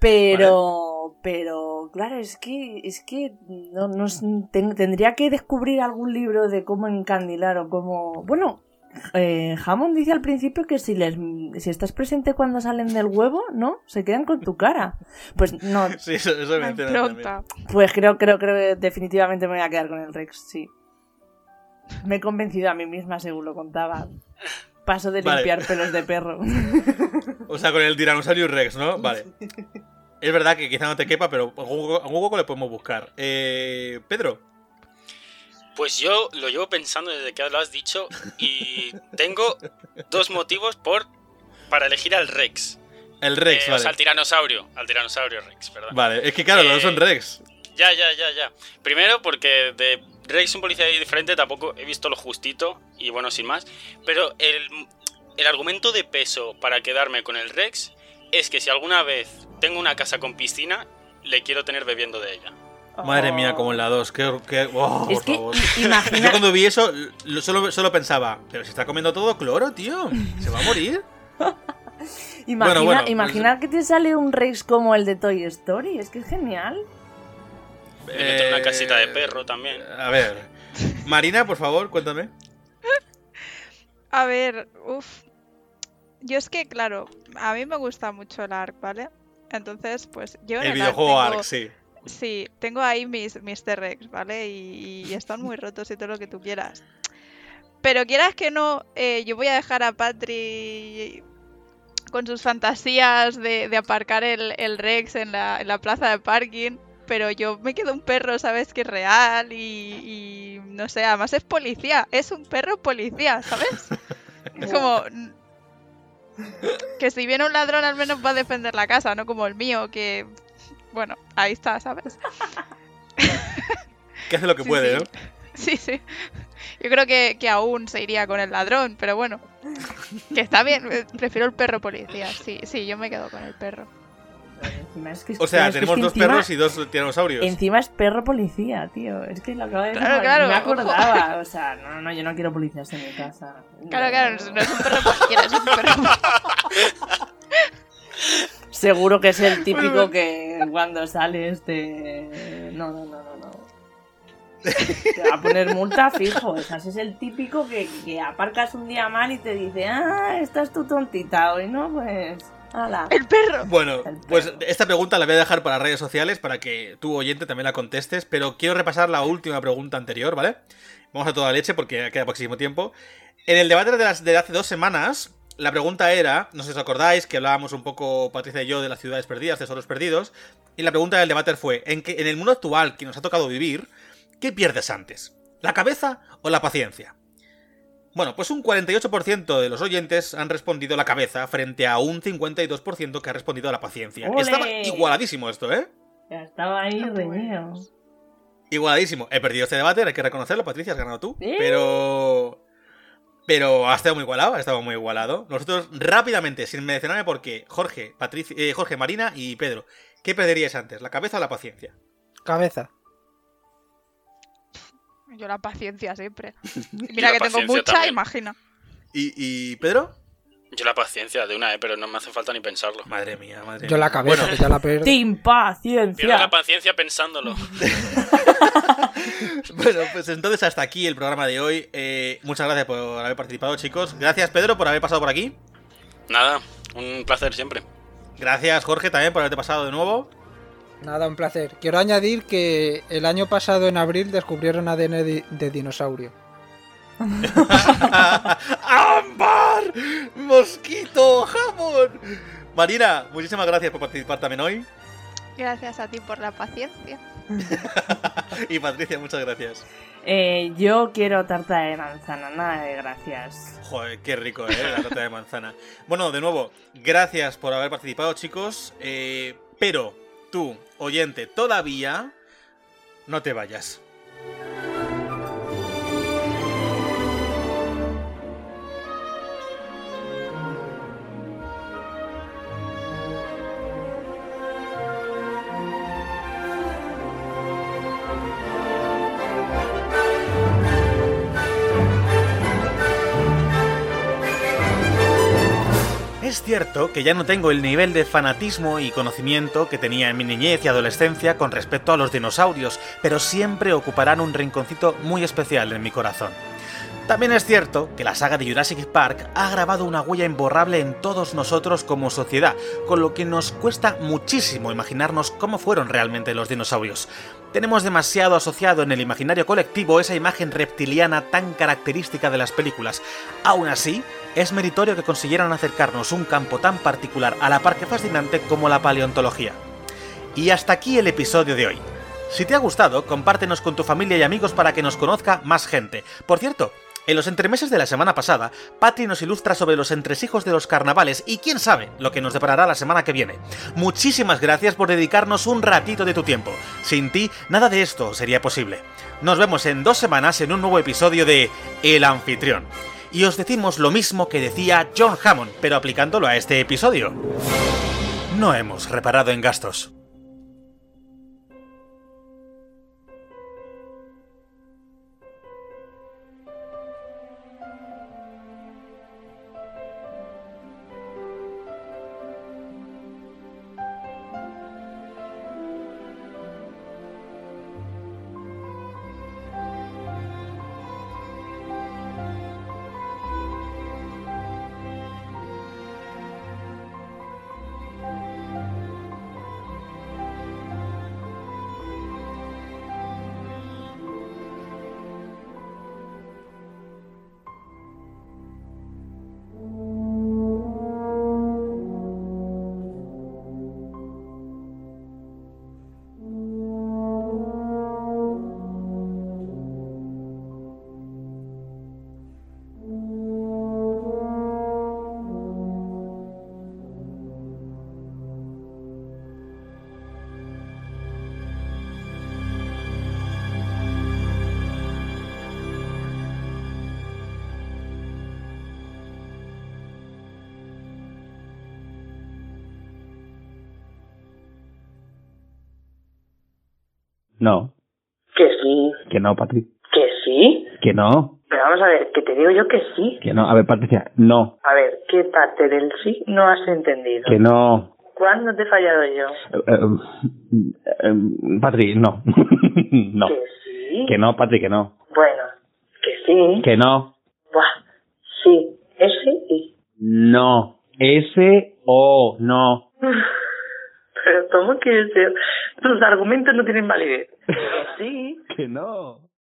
Pero, pero, claro, es que, es que no, no s- ten- tendría que descubrir algún libro de cómo encandilar o cómo, bueno, eh, Hammond dice al principio que si les si estás presente cuando salen del huevo, ¿no? Se quedan con tu cara. Pues no, Sí, eso, eso me también. pues creo, creo, creo que definitivamente me voy a quedar con el Rex, sí. Me he convencido a mí misma, según lo contaba. Paso de Vale. limpiar pelos de perro. O sea, con el Tyrannosaurus Rex, ¿no? Vale. Es verdad que quizá no te quepa, pero a un hueco, a un hueco le podemos buscar. Eh, Pedro. Pues yo lo llevo pensando desde que lo has dicho y tengo dos motivos por para elegir al Rex. El Rex, Eh, O vale. sea, al tiranosaurio. Al tiranosaurio Rex, perdón. Vale, es que claro, los dos Eh, son Rex. Ya, ya, ya, ya. Primero porque de Rex un policía diferente tampoco he visto lo justito y bueno, sin más. Pero el, el argumento de peso para quedarme con el Rex es que si alguna vez tengo una casa con piscina, le quiero tener bebiendo de ella. Madre mía, como en la 2. Qué, qué- oh, Es por que favor. Yo cuando vi eso, lo- solo, solo pensaba, pero se está comiendo todo cloro, tío. ¿Se va a morir? imagina, Bueno, bueno, imagina que te sale un Rex como el de Toy Story. Es que es genial. Meter una Eh, casita de perro también. A ver. Marina, por favor, cuéntame. A ver, uff. Yo es que, claro, a mí me gusta mucho el ARC, ¿vale? Entonces, pues yo en El el videojuego ARC tengo- Ark, sí. Sí, tengo ahí mis, mis T-Rex, ¿vale? Y, y están muy rotos y todo lo que tú quieras. Pero quieras que no, eh, yo voy a dejar a Patri con sus fantasías de, de aparcar el, el Rex en la, en la plaza de parking. Pero yo me quedo un perro, ¿sabes? Que es real y, y no sé, además es policía. Es un perro policía, ¿sabes? Es como... Que si viene un ladrón al menos va a defender la casa, no como el mío, que... Bueno, ahí está, ¿sabes? Que hace lo que Sí, puede, sí. ¿no? Sí, sí. Yo creo que, que aún se iría con el ladrón, pero bueno. Que está bien, eh, prefiero el perro policía. Sí, sí, yo me quedo con el perro. Encima es que- O sea, tenemos es que dos encima- perros y dos tiranosaurios. Encima es perro policía, tío. Es que lo acabo de decir, Claro, claro, me ojo. acordaba. O sea, no, no, yo no quiero policías en mi casa. Claro, claro, no es un perro cualquiera, es un perro. Seguro que es el típico que cuando sales te... No, no, no, no, no. Te va a poner multa fijo. O sea, ese es el típico que, que aparcas un día mal y te dice, ah, estás tú tontita hoy, ¿no? Pues... ¡Hala! El perro. Bueno, El pues esta pregunta la voy a dejar para redes sociales para que tú, oyente, también la contestes. Pero quiero repasar la última pregunta anterior, ¿vale? Vamos a toda leche porque queda poquísimo tiempo. En el debate de, las, de hace dos semanas, la pregunta era, no sé si os acordáis, que hablábamos un poco, Patricia y yo, de las ciudades perdidas, tesoros perdidos. Y la pregunta del debate fue, en, que, en el mundo actual que nos ha tocado vivir, ¿qué pierdes antes? ¿La cabeza o la paciencia? Bueno, pues un 48% de los oyentes han respondido la cabeza frente a un 52% que ha respondido a la paciencia. ¡Ole! Estaba igualadísimo esto, ¿eh? Ya estaba ahí No reñido. Igualadísimo. He perdido este debate, hay que reconocerlo, Patricia, has ganado tú. Pero... Pero ha estado muy igualado, ha estado muy igualado. Nosotros rápidamente, sin mencionarme por qué, Jorge, Patricia, eh, Jorge, Marina y Pedro, ¿qué perderíais antes, la cabeza o la paciencia? Cabeza. Yo la paciencia siempre. Yo mira que tengo mucha, también. imagina. ¿Y, y Pedro? Yo la paciencia de una, eh, pero no me hace falta ni pensarlo. Madre mía, madre Yo mía. la cabeza, Bueno, que ya la pierdo. ¡Team Pierdo paciencia! la paciencia pensándolo. Bueno, pues entonces hasta aquí el programa de hoy. Eh, muchas gracias por haber participado, chicos. Gracias, Pedro, por haber pasado por aquí. Nada, un placer siempre. Gracias, Jorge, también por haberte pasado de nuevo. Nada, un placer. Quiero añadir que el año pasado, en abril, descubrieron ADN de, de dinosaurio. ¡Ámbar! ¡Mosquito! ¡Jamón! Marina, muchísimas gracias por participar también hoy. Gracias a ti por la paciencia. Y Patricia, muchas gracias. Eh, yo quiero tarta de manzana, nada de gracias. Joder, qué rico, ¿eh? La tarta de manzana. Bueno, de nuevo, gracias por haber participado, chicos. Eh, pero tú, oyente, todavía no te vayas. Cierto que ya no tengo el nivel de fanatismo y conocimiento que tenía en mi niñez y adolescencia con respecto a los dinosaurios, pero siempre ocuparán un rinconcito muy especial en mi corazón. También es cierto que la saga de Jurassic Park ha grabado una huella imborrable en todos nosotros como sociedad, con lo que nos cuesta muchísimo imaginarnos cómo fueron realmente los dinosaurios. Tenemos demasiado asociado en el imaginario colectivo esa imagen reptiliana tan característica de las películas. Aún así, es meritorio que consiguieran acercarnos un campo tan particular a la parque fascinante como la paleontología. Y hasta aquí el episodio de hoy. Si te ha gustado, compártenos con tu familia y amigos para que nos conozca más gente. Por cierto, en los entremeses de la semana pasada, Patri nos ilustra sobre los entresijos de los carnavales y quién sabe lo que nos deparará la semana que viene. Muchísimas gracias por dedicarnos un ratito de tu tiempo. Sin ti, nada de esto sería posible. Nos vemos en dos semanas en un nuevo episodio de El Anfitrión. Y os decimos lo mismo que decía John Hammond, pero aplicándolo a este episodio. No hemos reparado en gastos. No, Patri. Que sí. Que no. Pero vamos a ver, que te digo yo que sí. Que no. A ver, Patricia, no. A ver, ¿qué parte del sí no has entendido? Que no. ¿Cuándo te he fallado yo? Eh, eh, eh, Patri, no. no. Que sí. Que no, Patri, que no. Bueno, que sí. Que no. Buah, sí. Ese y. No. Ese o no. Pero ¿cómo que? Tus argumentos no tienen validez. Sí. Que no.